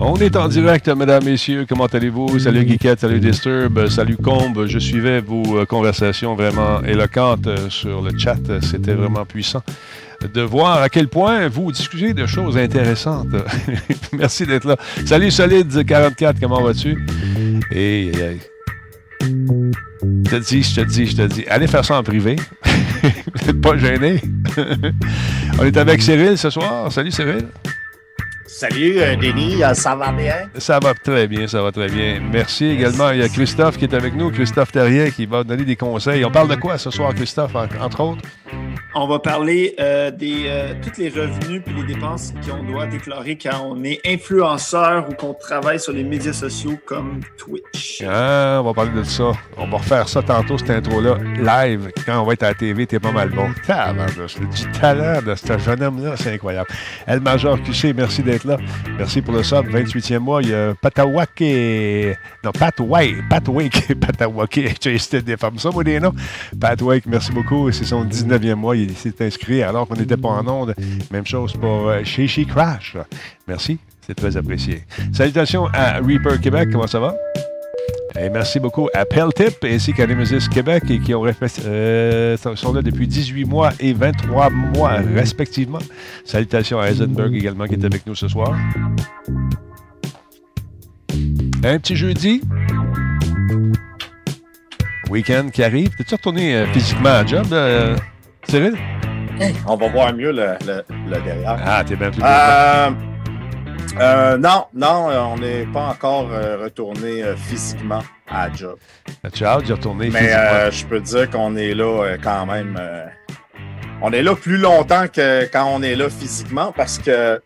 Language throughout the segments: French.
On est en direct, mesdames, messieurs. Comment allez-vous? Salut Geekette, salut Disturb, salut Combe. Je suivais vos euh, conversations vraiment éloquentes euh, sur le chat. C'était vraiment puissant de voir à quel point vous discutez de choses intéressantes. Merci d'être là. Salut Solide44, comment vas-tu? Je te dis, je te dis, je te dis. Allez faire ça en privé. Vous n'êtes pas gêné. On est avec Cyril ce soir. Salut Cyril. Salut euh, Denis, euh, ça va bien? Ça va très bien, ça va très bien. Merci également. Il y a Christophe qui est avec nous, Christophe Terrien, qui va donner des conseils. On parle de quoi ce soir, Christophe, entre autres? On va parler euh, des euh, tous les revenus et les dépenses qu'on doit déclarer quand on est influenceur ou qu'on travaille sur les médias sociaux comme Twitch. Ah, on va parler de ça. On va refaire ça tantôt, cette intro-là, live. Quand on va être à la TV, t'es pas mal bon. C'est du talent de ce jeune homme-là, c'est incroyable. El Major QC, merci d'être là. Merci pour le sub, 28e mois. Il y a Patawake. Non, Patwake. Patwake. Patawake. J'ai essayé de déformer ça, moi, des noms. Patwake, merci beaucoup. C'est son 19e mois. S'est inscrit alors qu'on n'était pas en onde. Même chose pour euh, She Crash. Merci, c'est très apprécié. Salutations à Reaper Québec, comment ça va? Et merci beaucoup à Peltip ainsi qu'à Nemesis Québec et qui ont euh, sont là depuis 18 mois et 23 mois respectivement. Salutations à Eisenberg également qui est avec nous ce soir. Un petit jeudi. Week-end qui arrive. T'es-tu retourné euh, physiquement à job, euh, Cyril? on va voir mieux le, le, derrière. Ah, t'es bien plus euh, euh, non, non, on n'est pas encore euh, retourné physiquement à job. Tu as hâte d'y retourner Mais je peux dire qu'on est là quand même. on est là plus longtemps que quand on est là physiquement parce que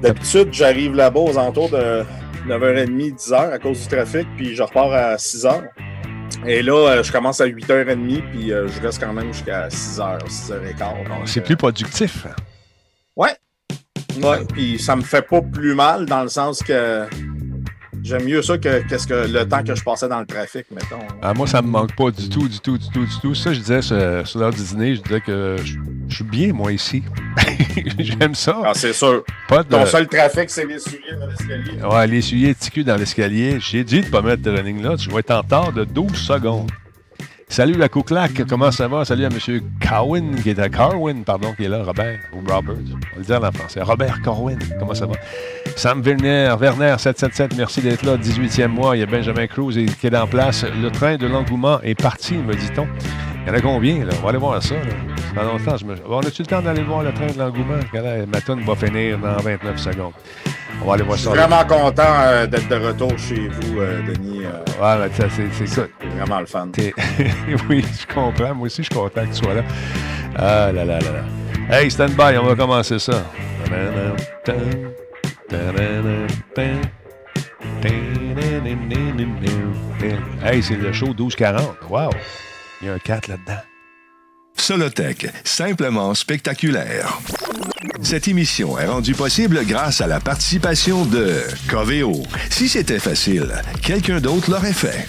d'habitude, j'arrive là-bas aux alentours de 9h30, 10h à cause du trafic, puis je repars à 6h. Et là, euh, je commence à 8h30, puis euh, je reste quand même jusqu'à 6h, 6h15. C'est plus productif. Ouais. Ouais, puis ça me fait pas plus mal dans le sens que J'aime mieux ça que, ce que le temps que je passais dans le trafic, mettons. Ah, moi, ça me manque pas du tout, du tout, du tout, du tout. Ça, je disais sur l'heure du dîner, je disais que je, suis bien, moi, ici. J'aime ça. Ah, c'est sûr. Pas de... Ton seul trafic, c'est l'essuyer dans l'escalier. Ouais, l'essuyer TQ dans l'escalier. J'ai dit de pas mettre de running là. Tu vas être en retard de 12 secondes. Salut la couclac, comment ça va? Salut à M. Cowan, qui est à Carwin, pardon, qui est là, Robert, ou Robert, on va le dire en français. Robert Carwin, comment ça va? Sam Werner, Werner 777, merci d'être là, 18e mois. Il y a Benjamin Cruz qui est en place. Le train de l'engouement est parti, me dit-on. Il y en a combien, là? On va aller voir ça, là. longtemps, je me... On a-tu le temps d'aller voir le train de l'engouement? Ma tonne va finir dans 29 secondes. On va aller voir ça. Je suis vraiment content euh, d'être de retour chez vous, euh, Denis. Euh. ouais, ben, c'est ça. C'est vraiment le fun. oui, je comprends. Moi aussi, je suis content que tu sois là. Ah là là là là. Hey, stand by, on va commencer ça. Hey, c'est le show 1240. Wow! Il y a un 4 là-dedans. Solotech, simplement spectaculaire. Cette émission est rendue possible grâce à la participation de Coveo. Si c'était facile, quelqu'un d'autre l'aurait fait.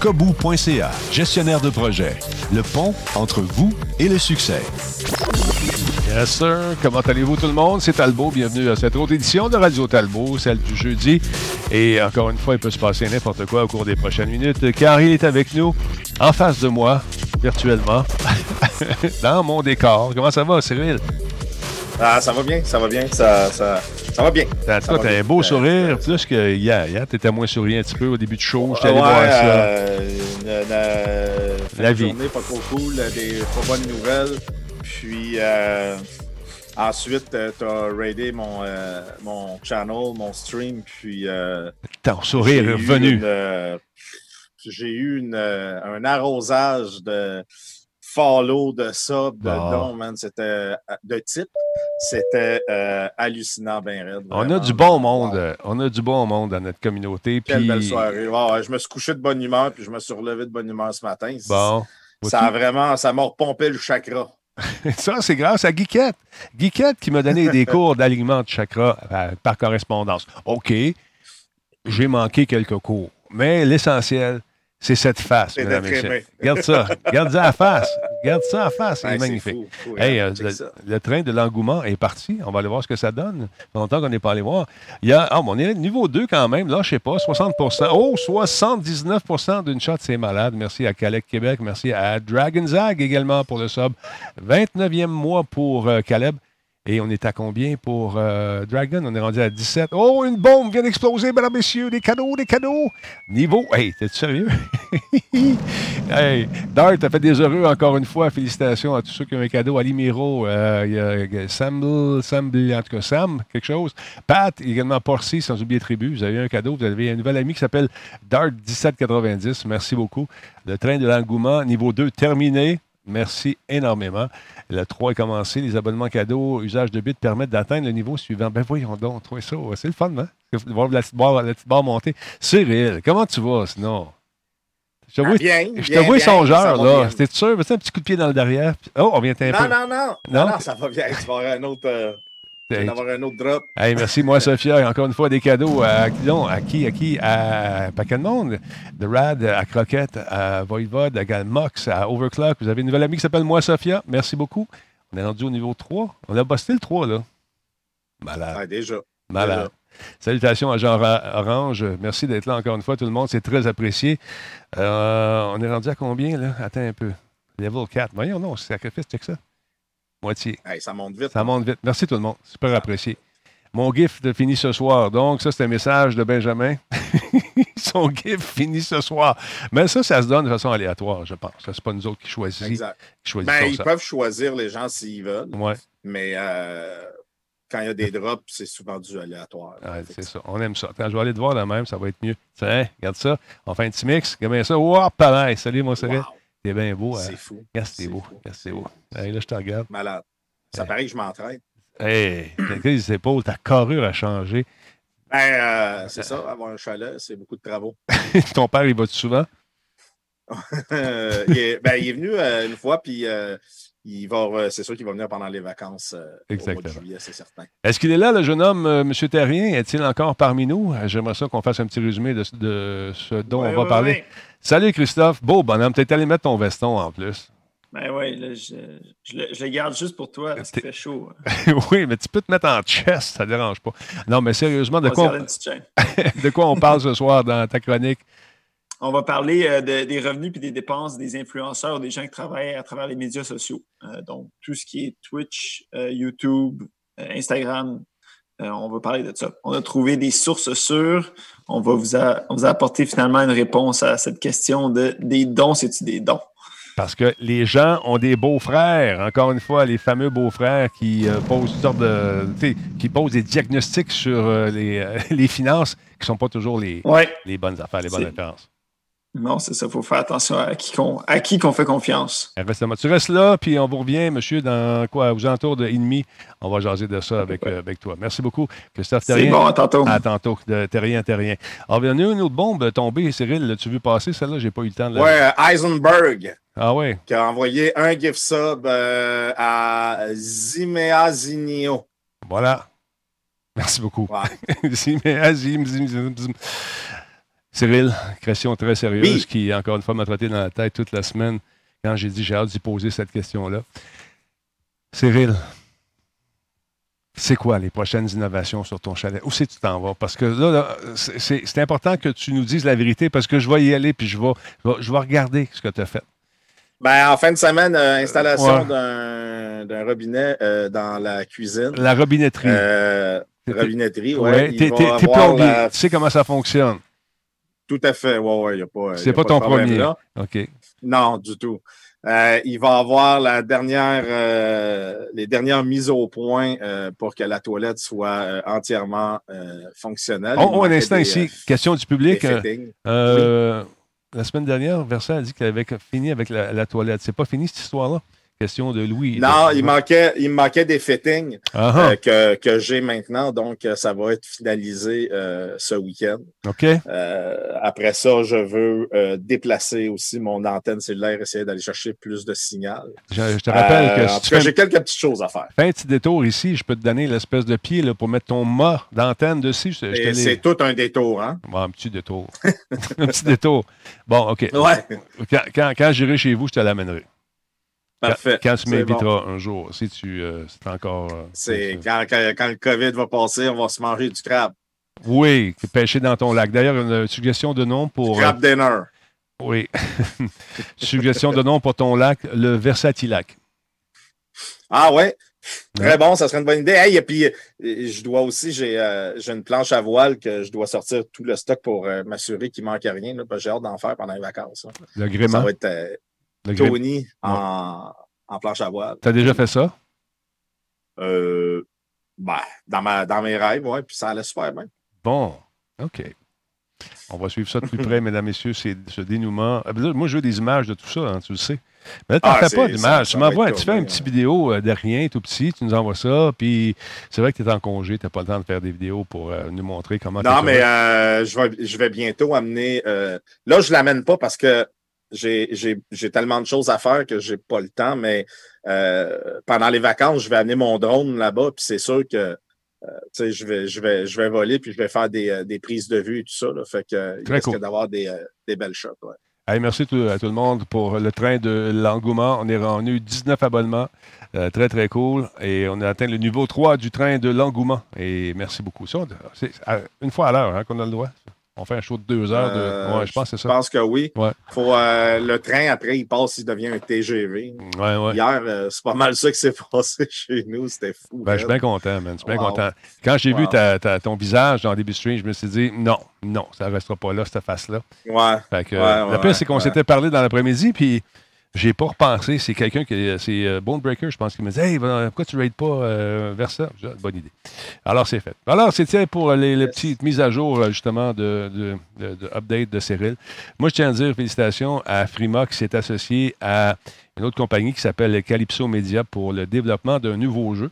Kobu.ca, gestionnaire de projet. Le pont entre vous et le succès. Yes, sir. Comment allez-vous tout le monde? C'est Talbot. Bienvenue à cette autre édition de Radio Talbot, celle du jeudi. Et encore une fois, il peut se passer n'importe quoi au cours des prochaines minutes, car il est avec nous, en face de moi, virtuellement, dans mon décor. Comment ça va, Cyril? Ah, ça va bien, ça va bien, ça, ça, ça va bien. En tout cas, t'as un beau sourire, plus que hier. Hier, t'étais moins souriant un petit peu au début du show. J'étais allé voir ça. Euh, la vie. Journée pas trop cool, des pas bonnes nouvelles. Puis euh, ensuite, euh, tu as raidé mon, euh, mon channel, mon stream. Puis. Ton sourire est revenu. J'ai eu un arrosage de follow de ça, de Bon. don, man. C'était euh, de type. C'était euh, hallucinant, ben raide. On a du bon monde. Euh, On a du bon monde dans notre communauté. Quelle puis- belle soirée. Je me suis couché de bonne humeur, puis je me suis relevé de bonne humeur ce matin. Bon. Ça a vraiment, ça m'a repompé le chakra. Ça, c'est grâce à Guiquette. Guiquette qui m'a donné des cours d'alignement de chakra euh, par correspondance. OK, j'ai manqué quelques cours, mais l'essentiel, c'est cette face, C'est mesdames et messieurs. Regarde ça. Regarde ça à face. Regarde ça à face. C'est Ouais, magnifique. fou, fou, Hey, hein. euh, le, train de l'engouement est parti. On va aller voir ce que ça donne. Longtemps qu'on n'est pas allé voir. Il y a, bon, on est niveau 2 quand même. Là, je sais pas, 60% Oh, 79% d'une shot, c'est malade. Merci à Calec Québec. Merci à Dragon Zag également pour le sub. 29e mois pour euh, Caleb. Et on est à combien pour euh, Dragon? On est rendu à 17. Oh, une bombe vient d'exploser, mesdames, messieurs. Des cadeaux, des cadeaux. Niveau. Hey, t'es sérieux? hey, Dart a fait des heureux encore une fois. Félicitations à tous ceux qui ont un cadeau. Ali Miro, euh, Sam, Sam, en tout cas Sam, quelque chose. Pat, également Porcy, sans oublier Tribu. Vous avez un cadeau. Vous avez un nouvel ami qui s'appelle Dart1790. Merci beaucoup. Le train de l'engouement, niveau 2, terminé. Merci énormément. Le 3 est commencé. Les abonnements cadeaux, usage de bits permettent d'atteindre le niveau suivant. Ben voyons donc, trouvez ça. C'est le fun, hein? Voir la petite barre, la petite barre monter. Cyril, comment tu vas sinon? Je te Ah, vois, bien, je te bien, vois bien, songeur, là. C'était sûr? Fais un petit coup de pied dans le derrière? Oh, on vient un Non, peu. non, non, Non? non. Non, ça va bien. Tu vas avoir un autre, euh, Hey, en avoir un autre drop. hey, merci, moi, Sophia. Encore une fois, des cadeaux à, non, à qui? À qui? À paquet de monde. De Rad, à Croquette, à Voivode, à Mox, à Overclock. Vous avez une nouvelle amie qui s'appelle Moi, Sophia. Merci beaucoup. On est rendu au niveau 3. On a bossé le 3, là. Malade. Déjà. Malade. Salutations à Jean Ra- Orange. Merci d'être là encore une fois, tout le monde. C'est très apprécié. Euh, on est rendu à combien, là? Attends un peu. Level 4. Voyons, non, c'est sacrifice, check ça. Moitié. Hey, ça monte vite. Ça monte vite. Merci tout le monde. Super apprécié. Mon gift finit ce soir. Donc, ça, c'est un message de Benjamin. Son gift finit ce soir. Mais ça, ça se donne de façon aléatoire, je pense. Ce n'est pas nous autres qui choisissons. Exact. Qui Ben, ils ça. peuvent choisir les gens s'ils veulent, Ouais, mais euh, quand il y a des drops, c'est souvent du aléatoire. ouais, c'est ça. On aime ça. Quand je vais aller te voir de même, ça va être mieux. Tiens, regarde ça. On fait un petit mix. Regarde ça. Wow, pareil. Salut, mon. Wow, T'es bien beau. hein? c'est fou. Regarde, c'est c'est beau. fou. Regarde, c'est beau. Là, je te regarde. Malade. Ça paraît que je m'entraîne. Hey, regarde les épaules, ta carrure a changé. Ben, euh, c'est ça, avoir un chalet, c'est beaucoup de travaux. Ton père, il va souvent? Euh, il, est, ben, il est venu euh, une fois, puis il va, euh, c'est sûr qu'il va venir pendant les vacances euh, au mois Exactement. de juillet, c'est certain. Est-ce qu'il est là, le jeune homme, euh, M. Terrien? Est-il encore parmi nous? Euh, J'aimerais ça qu'on fasse un petit résumé de, de ce dont Ouais, on va ouais, parler. ouais. Salut, Christophe. Beau bonhomme. T'es allé mettre ton veston en plus. Ben oui, là, je, je le, je le garde juste pour toi parce qu'il fait chaud. oui, mais tu peux te mettre en chest, ça dérange pas. Non, mais sérieusement, On quoi, de quoi on parle ce soir dans ta chronique? On va parler euh, de- des revenus puis des dépenses des influenceurs, des gens qui travaillent à travers les médias sociaux. Euh, donc, tout ce qui est Twitch, euh, YouTube, Instagram, on va parler de ça. On a trouvé des sources sûres. On va vous, a- on vous a apporté finalement une réponse à cette question de des dons, c'est-tu des dons? Parce que les gens ont des beaux-frères. Encore une fois, les fameux beaux-frères qui euh, posent toutes sortes de. qui posent des diagnostics sur euh, les, euh, les finances qui ne sont pas toujours les, bonnes affaires, les bonnes références. Non, c'est ça. Il faut faire attention à qui qu'on à qui qu'on fait confiance. Inversement. Tu restes là, puis on vous revient, monsieur, dans quoi, aux alentours de demi. On va jaser de ça avec, euh, avec toi. Merci beaucoup, Christophe C'est Terrien. bon, à tantôt. À tantôt, de Terrien, Terrien. Alors, il y en a une autre bombe tombée, Cyril. L'as-tu vu passer, celle-là? J'ai pas eu le temps de la... Ouais, euh, Eisenberg, Ah ouais? qui a envoyé un gift sub euh, à Zimea Zinio. Voilà. Merci beaucoup. Ouais. Zim, zim, zim, zim, zim. Cyril, question très sérieuse Oui. qui, encore une fois, m'a trotté dans la tête toute la semaine quand j'ai dit j'ai hâte d'y poser cette question-là. Cyril, c'est quoi les prochaines innovations sur ton chalet? Où c'est que tu t'en vas? Parce que là, là, c'est- important que tu nous dises la vérité parce que je vais y aller puis je vais, je vais, je vais regarder ce que tu as fait. Ben, en fin de semaine, euh, installation Ouais. d'un robinet euh, dans la cuisine. La robinetterie. Euh, robinetterie, ouais, ouais. il t'es plombier. la- Tu sais comment ça fonctionne. Tout à fait, ouais, ouais, il n'y a pas. C'est pas ton problème premier. là. OK. Non, du tout. Euh, il va avoir la dernière, euh, les dernières mises au point euh, pour que la toilette soit entièrement fonctionnelle. Oh, oh, un instant des, ici. Question du public. la semaine dernière, Versa a dit qu'elle avait fini avec la, la toilette. C'est pas fini cette histoire-là? Question de Louis. Non, de- il manquait, il me manquait des fittings Ah, ah. euh, que, que j'ai maintenant, donc euh, ça va être finalisé euh, ce week-end. OK. Euh, après ça, je veux déplacer aussi mon antenne cellulaire, essayer d'aller chercher plus de signal. Je, je te rappelle que si tu fais, j'ai quelques petites choses à faire. fais un petit détour ici, je peux te donner l'espèce de pied là, pour mettre ton mât d'antenne dessus. C'est tout un détour, hein? Bon, un petit détour. un petit détour. Bon, OK. Ouais, Quand, quand, quand j'irai chez vous, je te l'amènerai. Parfait. Quand tu C'est m'inviteras bon. un jour, si tu euh, c'est encore. euh, C'est quand, quand, quand le COVID va passer, on va se manger du crabe. Oui, pêcher dans ton lac. D'ailleurs, une suggestion de nom pour. euh, Crab dinner. oui. suggestion de nom pour ton lac, le Versatilac. Ah ouais? Très Ouais. bon, ça serait une bonne idée. Hey, et puis, euh, je dois aussi, j'ai euh, une planche à voile que je dois sortir tout le stock pour euh, m'assurer qu'il manque rien. Là, parce que j'ai hâte d'en faire pendant les vacances. là. Le Ça gréement. va être euh, Le Tony en, en planche à voile. T'as déjà fait ça? Euh, ben, dans, ma, dans mes rêves, ouais, puis ça allait super bien. Bon, OK. On va suivre ça de plus près, mesdames, messieurs, c'est ce dénouement. Ah, ben Moi, je veux des images de tout ça, hein, tu le sais. Mais là, tu n'en Ah, fais pas d'images. Tu m'envoies, tu fais petite hein. vidéo euh, de rien, tout petit, tu nous envoies ça, puis c'est vrai que tu es en congé, tu n'as pas le temps de faire des vidéos pour euh, nous montrer comment Non, mais euh, je, vais, je vais bientôt amener. euh, là, je ne l'amène pas parce que j'ai tellement de choses à faire que j'ai pas le temps, mais euh, pendant les vacances, je vais amener mon drone là-bas, puis c'est sûr que euh, je vais, je, vais, je vais voler, puis je vais faire des, euh, des prises de vue et tout ça. Là, fait que, il Très risque cool. d'avoir des, des belles shots. Ouais. Hey, merci tout- à tout le monde pour le train de l'engouement. On est rendu 19 abonnements. Euh, très, très cool. Et on a atteint le niveau 3 du train de l'engouement. Et merci beaucoup. Ça, c'est une fois à l'heure hein, qu'on a le droit. On fait un show de deux heures. De... Euh, ouais, je pense que c'est Je ça. pense que oui. Ouais. Faut, euh, le train, après, il passe, il devient un TGV. Ouais, ouais. Hier, euh, c'est pas mal ça qui s'est passé chez nous. C'était fou. Ben, je suis bien content, man. Je suis bien Wow. content. Quand j'ai vu ta- ta- ton visage dans le début stream, je me suis dit, non, non, ça ne restera pas là, cette face-là. Ouais. Fait que, le pire, c'est qu'on s'était parlé dans l'après-midi, puis j'ai pas repensé. C'est quelqu'un qui. C'est euh, Bonebreaker, je pense, qui me dit Hey, pourquoi tu ne pas euh, vers ça dit, Bonne idée. Alors, c'est fait. Alors, c'était pour les, les petites mises à jour, euh, justement, de, de, de- de update de Cyril. Moi, je tiens à dire félicitations à Frima qui s'est associé à une autre compagnie qui s'appelle Calypso Media pour le développement d'un nouveau jeu.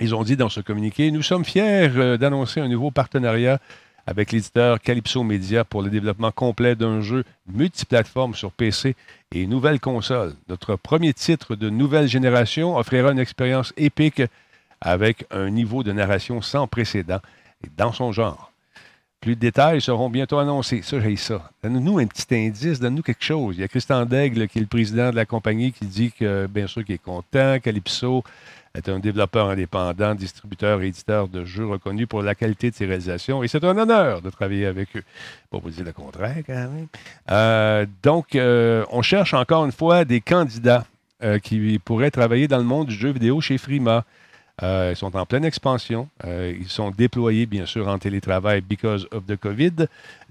Ils ont dit dans ce communiqué Nous sommes fiers d'annoncer un nouveau partenariat avec l'éditeur Calypso Media pour le développement complet d'un jeu multiplateforme sur PC et nouvelle console. Notre premier titre de nouvelle génération offrira une expérience épique avec un niveau de narration sans précédent et dans son genre. Plus de détails seront bientôt annoncés. Ça, j'ai ça. Donne-nous un petit indice, donne-nous quelque chose. Il y a Christian Daigle, qui est le président de la compagnie, qui dit que, bien sûr, qu'il est content. Calypso est un développeur indépendant, distributeur et éditeur de jeux reconnu pour la qualité de ses réalisations. Et c'est un honneur de travailler avec eux. Pas vous dire le contraire, quand même. Euh, donc, euh, on cherche encore une fois des candidats euh, qui pourraient travailler dans le monde du jeu vidéo chez Frima. Ils sont en pleine expansion. Ils sont déployés, bien sûr, en télétravail because of the COVID.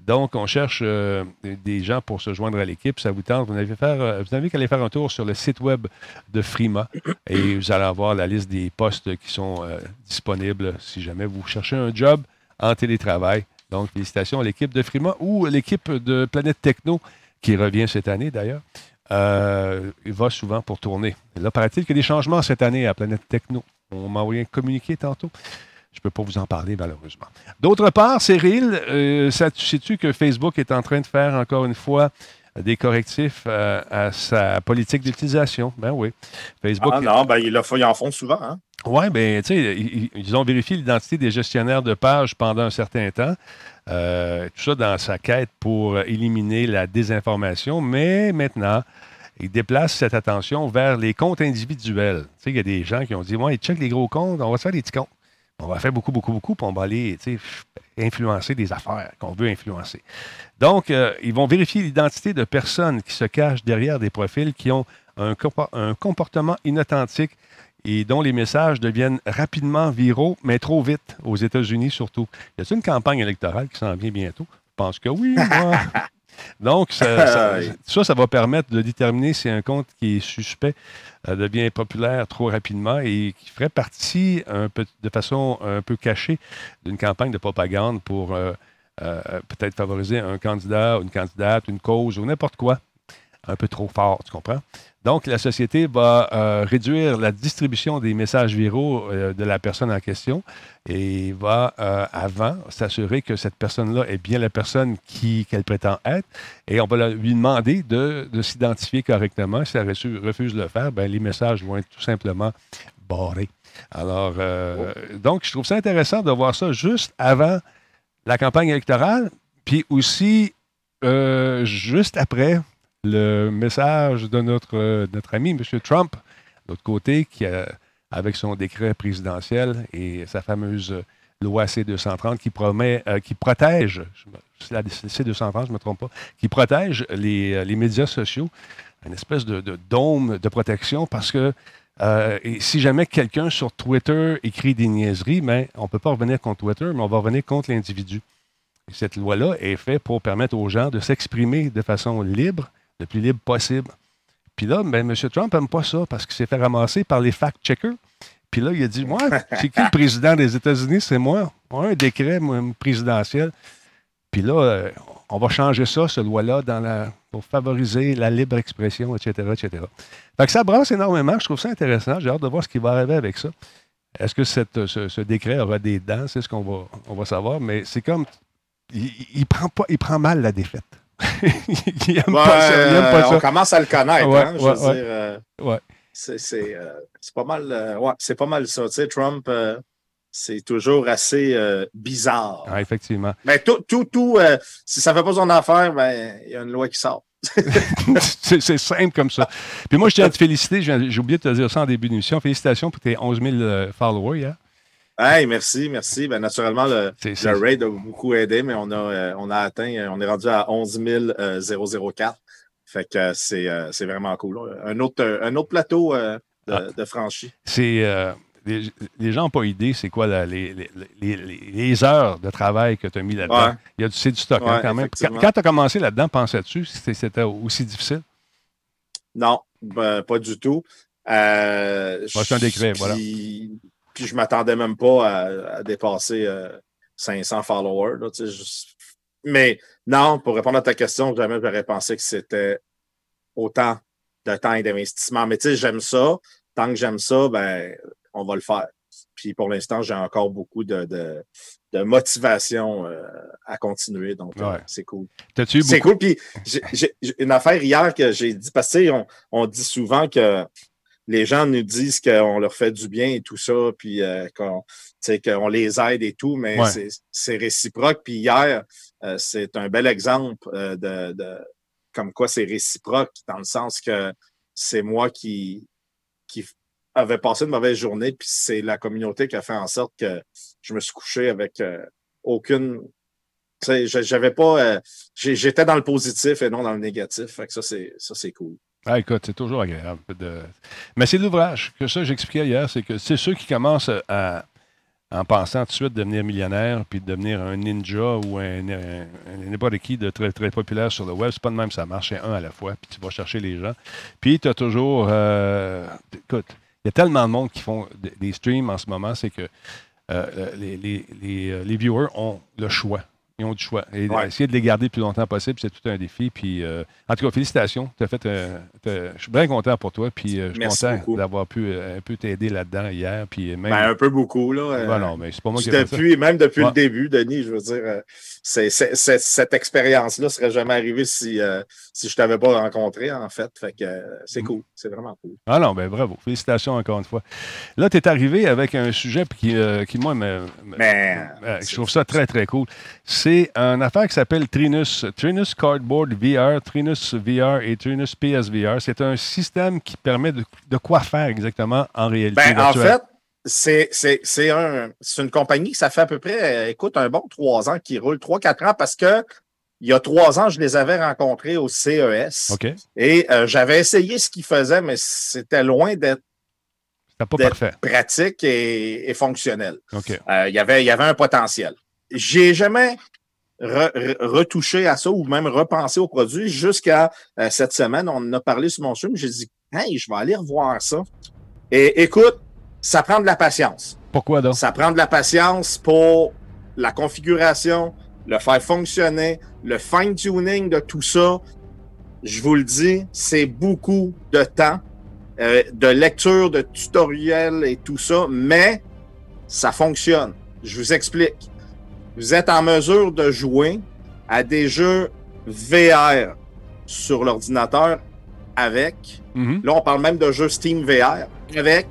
Donc, on cherche euh, des gens pour se joindre à l'équipe. Ça vous tente? Vous n'avez faire, euh, vous n'avez qu'à aller faire un tour sur le site web de Frima et vous allez avoir la liste des postes qui sont euh, disponibles si jamais vous cherchez un job en télétravail. Donc, félicitations à l'équipe de Frima ou l'équipe de Planète Techno qui revient cette année d'ailleurs. Euh, il va souvent pour tourner. Là, paraît-il qu'il y a des changements cette année à Planète Techno. On m'a envoyé un communiqué tantôt. Je ne peux pas vous en parler, malheureusement. D'autre part, Cyril, euh, sais-tu que Facebook est en train de faire encore une fois des correctifs euh, à sa politique d'utilisation? Ben oui. Facebook. Ah non, ben, ils, en font souvent. Hein? Oui, bien, tu sais, ils, ils ont vérifié l'identité des gestionnaires de pages pendant un certain temps. Euh, tout ça dans sa quête pour éliminer la désinformation. Mais maintenant, ils déplacent cette attention vers les comptes individuels. Tu sais, il y a des gens qui ont dit Ouais, ils checkent les gros comptes, on va se faire des petits comptes. On va faire beaucoup, beaucoup, beaucoup, va aller influencer des affaires qu'on veut influencer. Donc, euh, ils vont vérifier l'identité de personnes qui se cachent derrière des profils qui ont un, un comportement inauthentique et dont les messages deviennent rapidement viraux, mais trop vite, aux États-Unis surtout. Y a-t-il une campagne électorale qui s'en vient bientôt? Je pense que oui, moi. Donc, ça, ça, ça, ça va permettre de déterminer si un compte qui est suspect euh, devient populaire trop rapidement et qui ferait partie un peu, de façon un peu cachée d'une campagne de propagande pour euh, euh, peut-être favoriser un candidat, une candidate, une cause ou n'importe quoi un peu trop fort, tu comprends? Donc, la société va euh, réduire la distribution des messages viraux euh, de la personne en question et va, euh, avant, s'assurer que cette personne-là est bien la personne qu'elle prétend être. Et on va lui demander de, s'identifier correctement. Si elle refuse de le faire, ben, les messages vont être tout simplement barrés. Alors, donc, je trouve ça intéressant de voir ça juste avant la campagne électorale, puis aussi juste après le message de notre, notre ami, M. Trump, de l'autre côté, qui avec son décret présidentiel et sa fameuse loi C-230 qui, promet, euh, qui protège, la C-230, je me trompe pas, qui protège les, les, médias sociaux, une espèce de, dôme de protection parce que euh, si jamais quelqu'un sur Twitter écrit des niaiseries, mais on ne peut pas revenir contre Twitter, mais on va revenir contre l'individu. Cette loi-là est faite pour permettre aux gens de s'exprimer de façon libre le plus libre possible. Puis là, ben, M. Trump n'aime pas ça parce qu'il s'est fait ramasser par les fact-checkers. Puis là, il a dit Moi, c'est qui le président des États-Unis? C'est moi. un décret présidentiel. Puis là, euh, on va changer ça, ce loi-là, pour favoriser la libre expression, etc., etc. Ça brasse énormément. Je trouve ça intéressant. J'ai hâte de voir ce qui va arriver avec ça. Est-ce que ce, décret aura des dents? C'est ce qu'on va, on va savoir. Mais c'est comme. Il, prend pas, il prend mal la défaite. Il aime pas ça. On commence à le connaître. hein, je veux dire, euh, c'est euh, pas mal. Euh, c'est pas mal ça. Tu sais, Trump, c'est toujours assez bizarre. Ah, effectivement. Mais tout, tout, tout si ça ne fait pas son affaire, ben, il y a une loi qui sort. c'est simple comme ça. Puis moi, je tiens à te féliciter. J'ai oublié de te dire ça en début d'émission. Félicitations pour tes 11 000 followers hier. Hey, merci, merci. Ben, naturellement, le, raid a beaucoup aidé, mais on a, euh, on a atteint, euh, on est rendu à 11 004. Fait que c'est, euh, vraiment cool. Un autre, un autre plateau de, ah. de, franchi. C'est, les, gens n'ont pas idée c'est quoi les, les, les, heures de travail que tu as mis là-dedans. Il y a du, c'est du stock hein, quand même. Quand, tu as commencé là-dedans, pensais-tu que c'était aussi difficile? Non, ben, pas du tout. Euh, c'est un décret, voilà. Puis je m'attendais même pas à, dépasser 500 euh, followers. Mais non, pour répondre à ta question, jamais j'aurais pensé que c'était autant de temps et d'investissement. Mais tu sais, j'aime ça. Tant que j'aime ça, ben, on va le faire. Puis pour l'instant, j'ai encore beaucoup de, de, motivation euh, à continuer. Donc, euh, c'est cool. C'est cool. Puis j'ai une affaire hier que j'ai dit, parce que on, on dit souvent que les gens nous disent qu'on leur fait du bien et tout ça, puis euh, qu'on les aide et tout, mais c'est réciproque. Puis hier, euh, c'est un bel exemple euh, de, de, comme quoi c'est réciproque, dans le sens que c'est moi qui, qui avait passé une mauvaise journée, puis c'est la communauté qui a fait en sorte que je me suis couché avec aucune j'avais pas j'étais dans le positif et non dans le négatif. Fait que ça c'est ça c'est cool ah, écoute, c'est toujours agréable. Mais c'est l'ouvrage. Que ça, j'expliquais hier, c'est que c'est ceux qui commencent à, en pensant tout de suite devenir millionnaire, puis devenir un ninja ou un, n'importe qui de très, très populaire sur le web. C'est pas de même, ça marche, c'est un à la fois, puis tu vas chercher les gens. Puis tu as toujours. Euh, écoute, il y a tellement de monde qui font des streams en ce moment, c'est que euh, les, les viewers ont le choix. Ils ont du choix. Et essayer de les garder le plus longtemps possible, c'est tout un défi. Puis, euh, en tout cas, félicitations. As fait, je suis bien content pour toi. Puis, euh, je suis content d'avoir pu euh, un peu t'aider là-dedans hier. Puis même... Ben, un peu beaucoup. Là, ben non, mais c'est pas moi qui ça. Même depuis le début, Denis, je veux dire, cette expérience-là serait jamais arrivée si, si je ne t'avais pas rencontré, en fait. Fait que c'est mm. cool. C'est vraiment cool. Ah non, ben bravo. Félicitations encore une fois. Là, tu es arrivé avec un sujet qui, qui moi, me, je trouve ça très, très cool c'est une affaire qui s'appelle Trinus. Trinus Cardboard VR, Trinus VR et Trinus PSVR. C'est un système qui permet de, quoi faire exactement en réalité ben, En fait, c'est un, une compagnie qui ça fait à peu près, euh, écoute, un bon trois ans qui roule, trois, quatre ans parce que il y a trois ans, je les avais rencontrés au CES. Et euh, j'avais essayé ce qu'ils faisaient, mais c'était loin d'être pratique et, fonctionnel. Euh, il, y avait, il y avait un potentiel. J'ai jamais retouché à ça ou même repensé au produit jusqu'à euh, cette semaine. On en a parlé sur mon stream. J'ai dit, hey, je vais aller revoir ça. Et écoute, ça prend de la patience. Pourquoi donc? Ça prend de la patience pour la configuration, le faire fonctionner, le fine-tuning de tout ça, je vous le dis, c'est beaucoup de temps, euh, de lecture, de tutoriels et tout ça, mais ça fonctionne. Je vous explique. Vous êtes en mesure de jouer à des jeux VR sur l'ordinateur avec, Mhm. là on parle même de jeux Steam VR, avec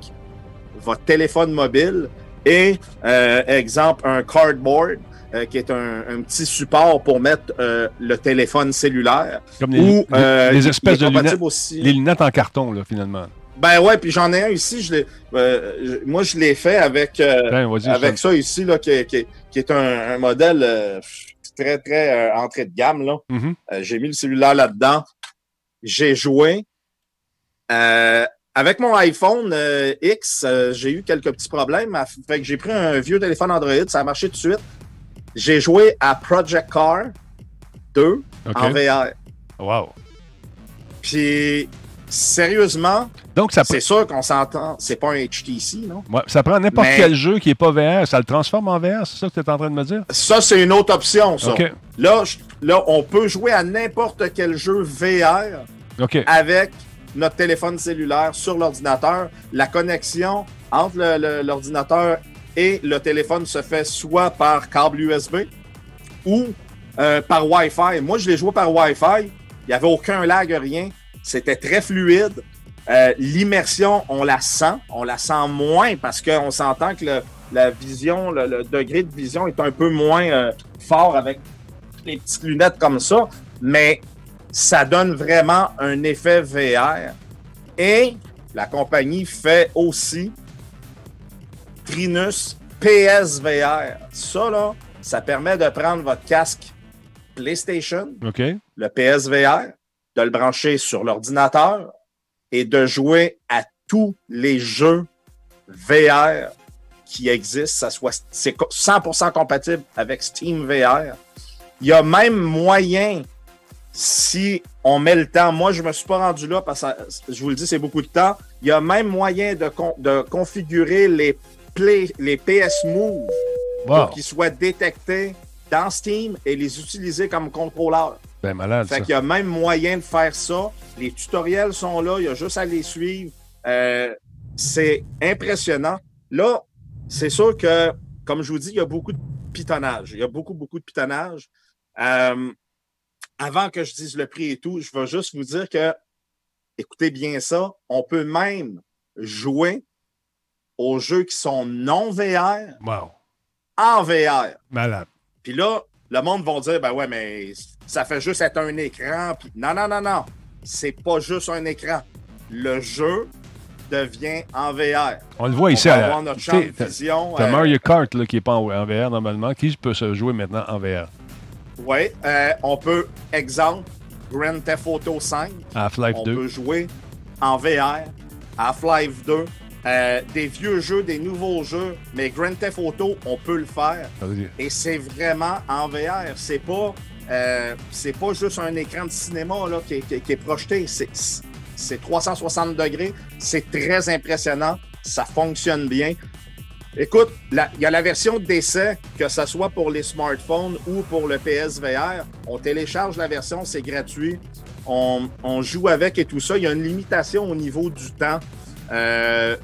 votre téléphone mobile et, euh, exemple, un cardboard euh, qui est un, un petit support pour mettre euh, le téléphone cellulaire. Comme les, Ou les espèces de lunettes. aussi. Les lunettes en carton, là, finalement. Ben ouais, puis j'en ai un ici. Je euh, moi, je l'ai fait avec, euh, Ben, avec ça- ici, là, qui, est- qui est- qui est un, un modèle euh, très, très entrée de gamme. Là. Mhm. Euh, j'ai mis le cellulaire là-dedans. J'ai joué. Avec mon iPhone X, j'ai eu quelques petits problèmes. Fait que j'ai pris un vieux téléphone Android. Ça a marché tout de suite. J'ai joué à Project Car 2 OK. en VR. Wow. Puis, sérieusement, Donc, ça, c'est sûr qu'on s'entend. C'est pas un HTC, non? ouais, ça prend n'importe Mais- quel jeu qui n'est pas VR, ça le transforme en VR, c'est ça que tu es en train de me dire? Ça, c'est une autre option, ça. OK. Là, je- là, on peut jouer à n'importe quel jeu VR OK. avec notre téléphone cellulaire sur l'ordinateur. La connexion entre l'ordinateur et le téléphone se fait soit par câble USB ou euh, par Wi-Fi. Moi, je l'ai joué par Wi-Fi. Il n'y avait aucun lag, rien. C'était très fluide. Euh, L'immersion, on la sent. On la sent moins parce qu'on s'entend que le- la vision, le, le degré de vision est un peu moins euh, fort avec les petites lunettes comme ça. Mais ça donne vraiment un effet VR. Et la compagnie fait aussi Trinus PSVR. Ça, là, ça permet de prendre votre casque PlayStation, OK. le PSVR, de le brancher sur l'ordinateur et de jouer à tous les jeux VR qui existent. Ça soit, c'est co- 100% compatible avec Steam VR. Il y a même moyen, si on met le temps, moi je me suis pas rendu là parce que je vous le dis, c'est beaucoup de temps. Il y a même moyen de, con- de configurer les, play, les PS Move Wow. pour qu'ils soient détectés dans Steam et les utiliser comme contrôleur. Ben malade, Fait qu'il y a même moyen de faire ça. Les tutoriels sont là, il y a juste à les suivre. Euh, c'est impressionnant. Là, c'est sûr que, comme je vous dis, il y a beaucoup de pitonnage. Il y a beaucoup, beaucoup de pitonnage. Euh, avant que je dise le prix et tout, je veux juste vous dire que, écoutez bien ça, on peut même jouer aux jeux qui sont non VR Wow. en VR. Malade. Puis là, le monde va dire, ben ouais, mais ça fait juste être un écran. Puis non, non, non, non. C'est pas juste un écran. Le jeu devient en VR. On le voit On ici à la. avoir notre champ de vision. t'as euh, Mario Kart là, qui n'est pas en, VR normalement. Qui peut se jouer maintenant en VR? ouais, euh, on peut, exemple, Grand Theft Auto 5, Half-Life on 2. peut jouer en VR, Half-Life 2, euh, des vieux jeux, des nouveaux jeux, mais Grand Theft Auto, on peut le faire. Et c'est vraiment en VR. C'est pas, euh, c'est pas juste un écran de cinéma là, qui, est- qui est- qui est projeté. C'est, c'est 360 degrés. C'est très impressionnant. Ça fonctionne bien. Écoute, il y a la version d'essai, que ce soit pour les smartphones ou pour le PSVR. On télécharge la version, c'est gratuit. On, on joue avec et tout ça. Il y a une limitation au niveau du temps. Euh,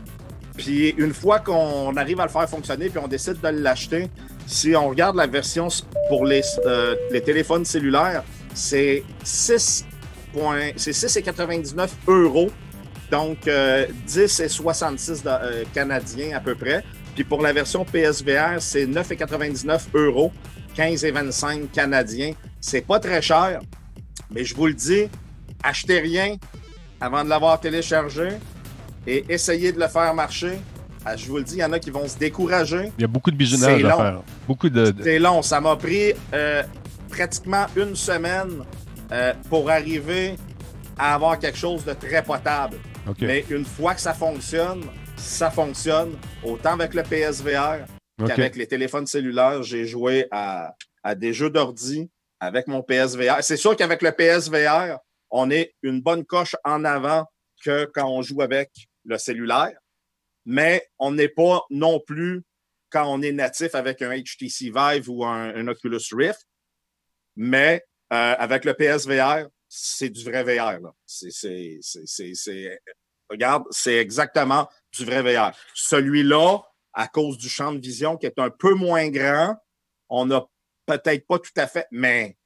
puis une fois qu'on arrive à le faire fonctionner, puis on décide de l'acheter, si on regarde la version pour les, euh, les téléphones cellulaires, c'est 6 points- c'est 6,99 euros. Donc, euh, 10 et 66 de- euh, canadiens à peu près. Puis pour la version PSVR, c'est 9,99 euros, 15,25 canadiens. C'est pas très cher, mais je vous le dis, achetez rien avant de l'avoir téléchargé et essayez de le faire marcher. Ah, Je vous le dis, il y en a qui vont se décourager. Il y a beaucoup de C'est à faire. Beaucoup de. C'est long. Ça m'a pris euh, pratiquement une semaine euh, pour arriver à avoir quelque chose de très potable. OK. Mais une fois que ça fonctionne, ça fonctionne. Autant avec le PSVR qu'avec les téléphones cellulaires. J'ai joué à, à des jeux d'ordi avec mon PSVR. C'est sûr qu'avec le PSVR, on est une bonne coche en avant que quand on joue avec le cellulaire. Mais on n'est pas non plus quand on est natif avec un HTC Vive ou un, Oculus Rift. mais euh, avec le PSVR, c'est du vrai VR. C'est, regarde, c'est exactement du vrai VR. Celui-là, à cause du champ de vision qui est un peu moins grand, on n'a peut-être pas tout à fait, mais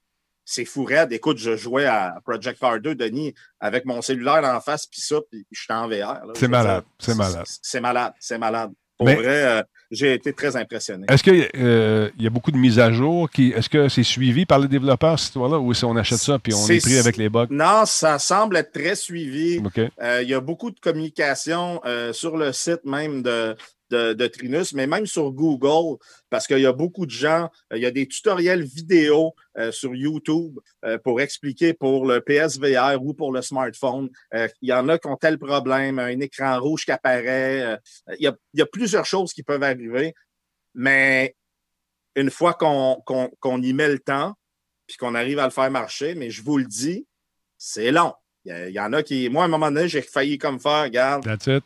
c'est fou raide. Écoute, je jouais à Project Car 2, Denis, avec mon cellulaire en face, puis ça, puis je suis en VR. C'est malade, c'est malade. C'est malade, c'est malade. Pour vrai, euh, j'ai été très impressionné. Est-ce qu'il euh, y a beaucoup de mises à jour? Qui, est-ce que c'est suivi par les développeurs, cette histoire-là, ou si on achète ça puis on est, pris avec les bugs? Non, ça semble être très suivi. Euh, il y a beaucoup de communication sur le site même de, de, Trinus, mais même sur Google, parce qu'il y a beaucoup de gens, il y a des tutoriels vidéo euh, sur YouTube euh, pour expliquer pour le PSVR ou pour le smartphone. Euh, il y en a qui ont tel problème, un écran rouge qui apparaît. il, y a, il, y a, plusieurs choses qui peuvent arriver, mais une fois qu'on y met le temps, puis qu'on arrive à le faire marcher, mais je vous le dis, c'est long. Il y, en a qui. Moi, à un moment donné, j'ai failli comme faire, regarde. That's it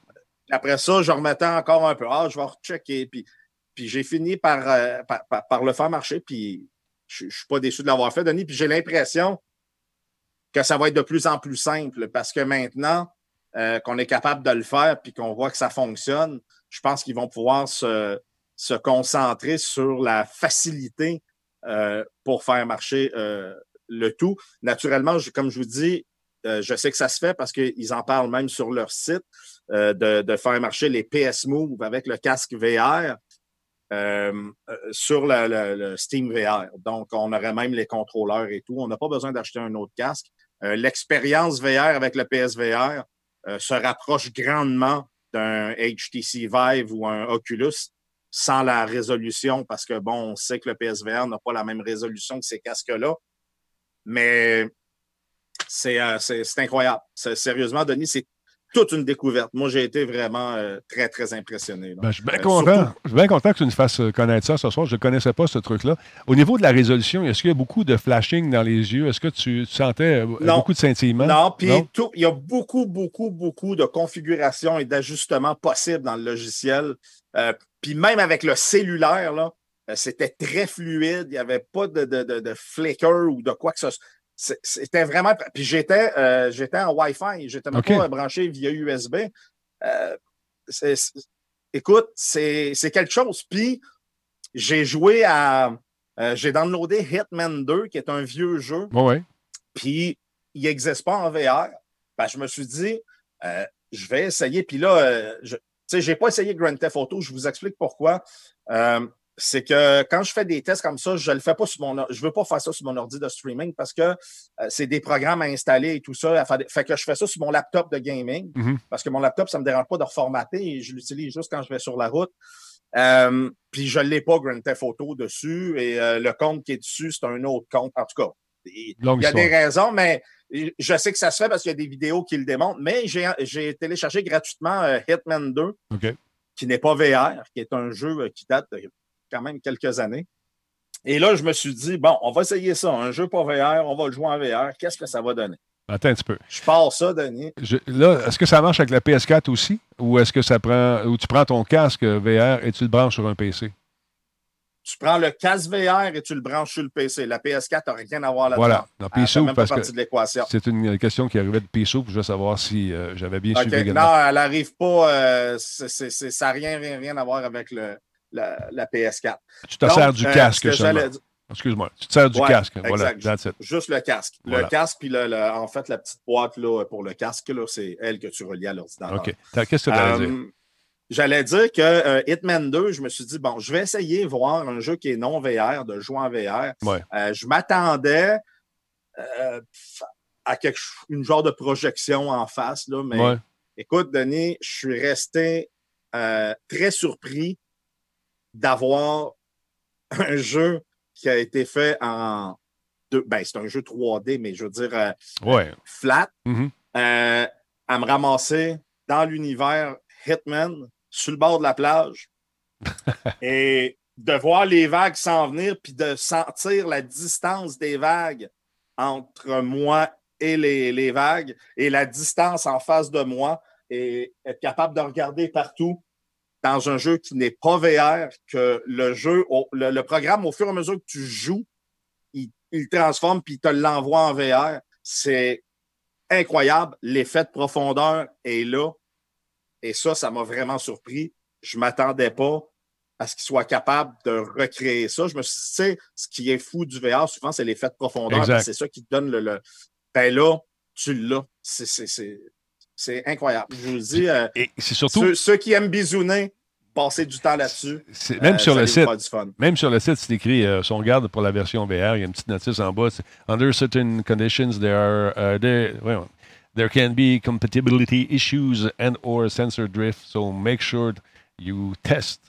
après ça, je remettais encore un peu. Ah, je vais rechecker. Puis, puis j'ai fini par, euh, par, le faire marcher. Puis je ne suis pas déçu de l'avoir fait, Denis. Puis j'ai l'impression que ça va être de plus en plus simple parce que maintenant euh, qu'on est capable de le faire puis qu'on voit que ça fonctionne, je pense qu'ils vont pouvoir se, se, concentrer sur la facilité euh, pour faire marcher le tout. Naturellement, comme je vous dis, je sais que ça se fait parce qu'ils en parlent même sur leur site. Euh, de, faire marcher les PS Move avec le casque VR euh, euh, sur le, Steam VR. Donc, on aurait même les contrôleurs et tout. On n'a pas besoin d'acheter un autre casque. L'expérience VR avec le PSVR se rapproche grandement d'un HTC Vive ou un Oculus sans la résolution parce que, bon, on sait que le PSVR n'a pas la même résolution que ces casques-là. Mais c'est incroyable. Sérieusement, Denis, c'est toute une découverte. Moi, j'ai été vraiment euh, très, très impressionné. Ben, je suis bien euh, content. Je suis bien content que tu nous fasses euh, connaître ça ce soir. Je ne connaissais pas ce truc-là. Au niveau de la résolution, est-ce qu'il y a beaucoup de flashing dans les yeux? Est-ce que tu, sentais beaucoup de scintillement? Non, puis il y a beaucoup, beaucoup, beaucoup de configurations et d'ajustements possibles dans le logiciel. puis même avec le cellulaire, là, c'était très fluide. Il n'y avait pas de, de, de, flicker ou de quoi que ce soit c'était vraiment. Puis j'étais euh, j'étais en Wi-Fi, j'étais même pas branché via USB. Euh, écoute, c'est quelque chose. Puis j'ai joué à. Euh, j'ai downloadé Hitman 2, qui est un vieux jeu. ouais. Puis il n'existe pas en VR. Ben, je me suis dit, je vais essayer. Puis là, je n'ai pas essayé Grand Theft Auto. Je vous explique pourquoi c'est que quand je fais des tests comme ça, je le fais pas sur mon je veux pas faire ça sur mon ordi de streaming parce que euh, c'est des programmes à installer et tout ça. Fait que je fais ça sur mon laptop de gaming mm-hmm. parce que mon laptop, ça me dérange pas de reformater et je l'utilise juste quand je vais sur la route. Euh, puis je l'ai pas Grand Theft Auto dessus et euh, le compte qui est dessus, c'est un autre compte. En tout cas, il y a des raisons, mais je sais que ça se fait parce qu'il y a des vidéos qui le démontrent. Mais j'ai téléchargé gratuitement Hitman 2, qui n'est pas VR, qui est un jeu qui date de quand même quelques années. Et là, je me suis dit, bon, on va essayer ça, un jeu pour VR, on va le jouer en VR, qu'est-ce que ça va donner? Attends un petit peu. Je pars ça, Denis. là, est-ce que ça marche avec la PS4 aussi? Ou est-ce que ça prend. Ou tu prends ton casque VR et tu le branches sur un PC? Tu prends le casque VR et tu le branches sur le PC. La PS4 n'a rien à voir là-dedans. Voilà. Dans PC parce que c'est une question qui arrivait de PC, je veux savoir si euh, j'avais bien suivi également. Non, elle n'arrive pas. Euh, ça n'a rien, rien, rien à voir avec le, la, PS4. Tu te sers du euh, casque, Excuse-moi, tu te sers du casque. Voilà, Juste le casque. Le casque, puis en fait, la petite boîte là, pour le casque, c'est elle que tu relis à l'ordinateur. OK. Qu'est-ce que tu as dire? J'allais dire que euh, Hitman 2, je me suis dit, bon, je vais essayer de voir un jeu qui est non VR, de jouer en VR. Euh, je m'attendais à quelque, une genre de projection en face, là, mais écoute, Denis, je suis resté très surpris d'avoir un jeu qui a été fait en. Deux, ben, c'est un jeu 3D, mais je veux dire euh, flat, mm-hmm. euh, à me ramasser dans l'univers Hitman sur le bord de la plage et de voir les vagues s'en venir puis de sentir la distance des vagues entre moi et les, les vagues et la distance en face de moi et être capable de regarder partout dans un jeu qui n'est pas VR, que le jeu, le, programme, au fur et à mesure que tu joues, il il le transforme puis il te l'envoie en VR. C'est incroyable. L'effet de profondeur est là. Et ça, ça m'a vraiment surpris. Je ne m'attendais pas à ce qu'il soit capable de recréer ça. Je me suis dit, tu sais, ce qui est fou du VR, souvent, c'est l'effet de profondeur. C'est ça qui te donne le. Ben là, tu l'as. C'est incroyable. Je vous dis. Euh, et c'est surtout. Ceux, qui aiment bisouner, passer du temps là-dessus. Même, euh, sur le site, même sur le site, c'est écrit, euh, si on regarde pour la version VR, il y a une petite notice en bas. Under certain conditions, there are. Uh, there, there can be compatibility issues and or sensor drift, so make sure you test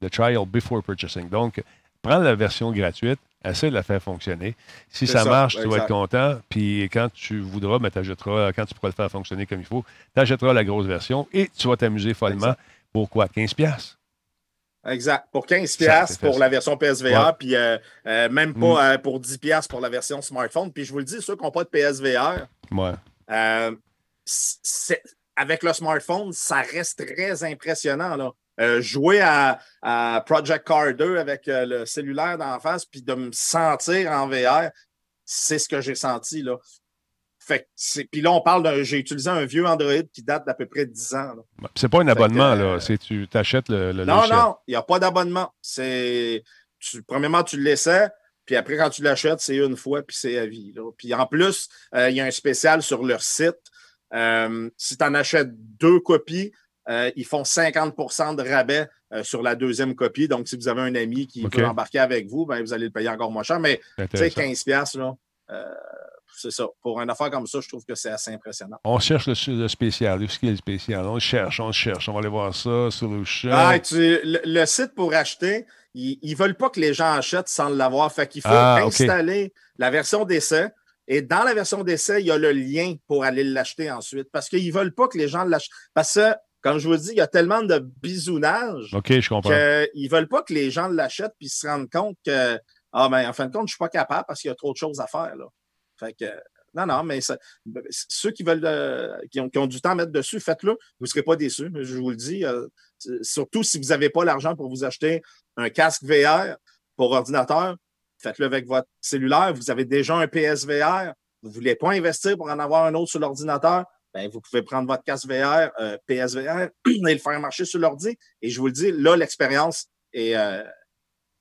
the trial before purchasing. Donc, prends la version gratuite, essaie de la faire fonctionner. Si ça, marche, tu vas être content. Puis quand tu voudras, ben, quand tu pourras le faire fonctionner comme il faut, tu achèteras la grosse version et tu vas t'amuser follement. Pour quoi? 15$? Exact. Pour 15$ pour la version PSVR, puis euh, euh, même pas mm. euh, pour 10$ pour la version smartphone. Puis je vous le dis, ceux qui n'ont pas de PSVR, avec le smartphone, ça reste très impressionnant. Là. Euh, jouer à, Project Car 2 avec euh, le cellulaire d'en face, puis de me sentir en VR, c'est ce que j'ai senti. Là. Fait puis là, on parle. J'ai utilisé un vieux Android qui date d'à peu près 10 ans. C'est pas un abonnement, là. Euh, c'est tu t'achètes le, le, Non, non, il n'y a pas d'abonnement. C'est. premièrement, tu le laissais, puis après, quand tu l'achètes, c'est une fois, puis c'est à vie. Là. Puis en plus, il y a un spécial sur leur site. si tu en achètes deux copies, euh, ils font 50% de rabais euh, sur la deuxième copie. Donc, si vous avez un ami qui veut embarquer avec vous, ben, vous allez le payer encore moins cher. Mais tu sais, 15$, là, euh, c'est ça. Pour une affaire comme ça, je trouve que c'est assez impressionnant. On cherche le, spécial, le skill spécial? On cherche, on cherche. On va aller voir ça sur le chat. Ah, le, site pour acheter, ils ne veulent pas que les gens achètent sans l'avoir. Fait qu'il faut ah, installer la version d'essai. Et dans la version d'essai, il y a le lien pour aller l'acheter ensuite. Parce qu'ils ne veulent pas que les gens l'achètent. Parce que comme je vous dis, il y a tellement de bisounage OK, je comprends. qu'ils ne veulent pas que les gens l'achètent puis se rendent compte que, ah, ben, en fin de compte, je ne suis pas capable parce qu'il y a trop de choses à faire. Là. Fait que, non, non, mais ceux qui veulent, euh, qui, ont, du temps à mettre dessus, faites-le. Vous ne serez pas déçus, je vous le dis. Euh, surtout si vous n'avez pas l'argent pour vous acheter un casque VR pour ordinateur, faites-le avec votre cellulaire. Vous avez déjà un PSVR. Vous ne voulez pas investir pour en avoir un autre sur l'ordinateur? Ben, vous pouvez prendre votre casque VR, euh, PSVR, et le faire marcher sur l'ordi. Et je vous le dis, là, l'expérience est. Euh,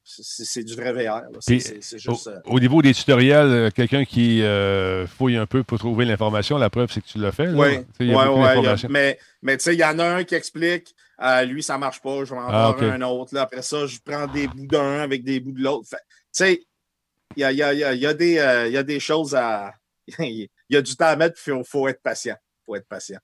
c'est du vrai VR. juste, euh, au, niveau des tutoriels, quelqu'un qui fouille un peu pour trouver l'information, la preuve, c'est que tu l'as fait. Oui, oui, oui. Mais, mais tu sais, il y en a un qui explique lui, ça ne marche pas, je vais en ah, un autre. Là. Après ça, je prends des bouts d'un avec des bouts de l'autre. Tu sais, il y a, y, a, y, des, y a des choses à. Il y a du temps à mettre, il faut, faut être patient faut être patient.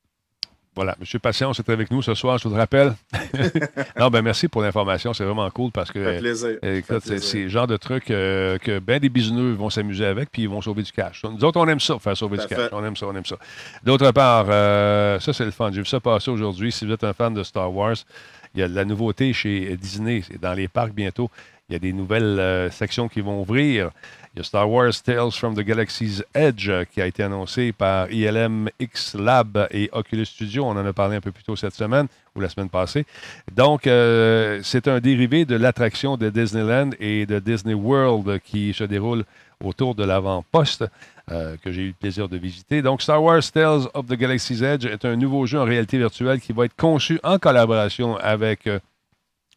Voilà, Monsieur Patient, c'est avec nous ce soir, je vous le rappelle. non, ben merci pour l'information, c'est vraiment cool parce que plaisir. écoute, c'est le genre de truc euh, que ben des bisounours vont s'amuser avec puis ils vont sauver du cash. Nous autres, on aime ça, faire sauver du cash. On aime ça, on aime ça. D'autre part, euh, ça c'est le fun. J'ai vu ça passer aujourd'hui. Si vous êtes un fan de Star Wars, il y a de la nouveauté chez Disney, dans les parcs bientôt. Il y a des nouvelles euh, sections qui vont ouvrir. Il y a Star Wars Tales from the Galaxy's Edge euh, qui a été annoncé par ILM X Lab et Oculus Studio. On en a parlé un peu plus tôt cette semaine ou la semaine passée. Donc, euh, c'est un dérivé de l'attraction de Disneyland et de Disney World qui se déroule autour de l'avant-poste que j'ai eu le plaisir de visiter. Donc, Star Wars Tales of the Galaxy's Edge est un nouveau jeu en réalité virtuelle qui va être conçu en collaboration avec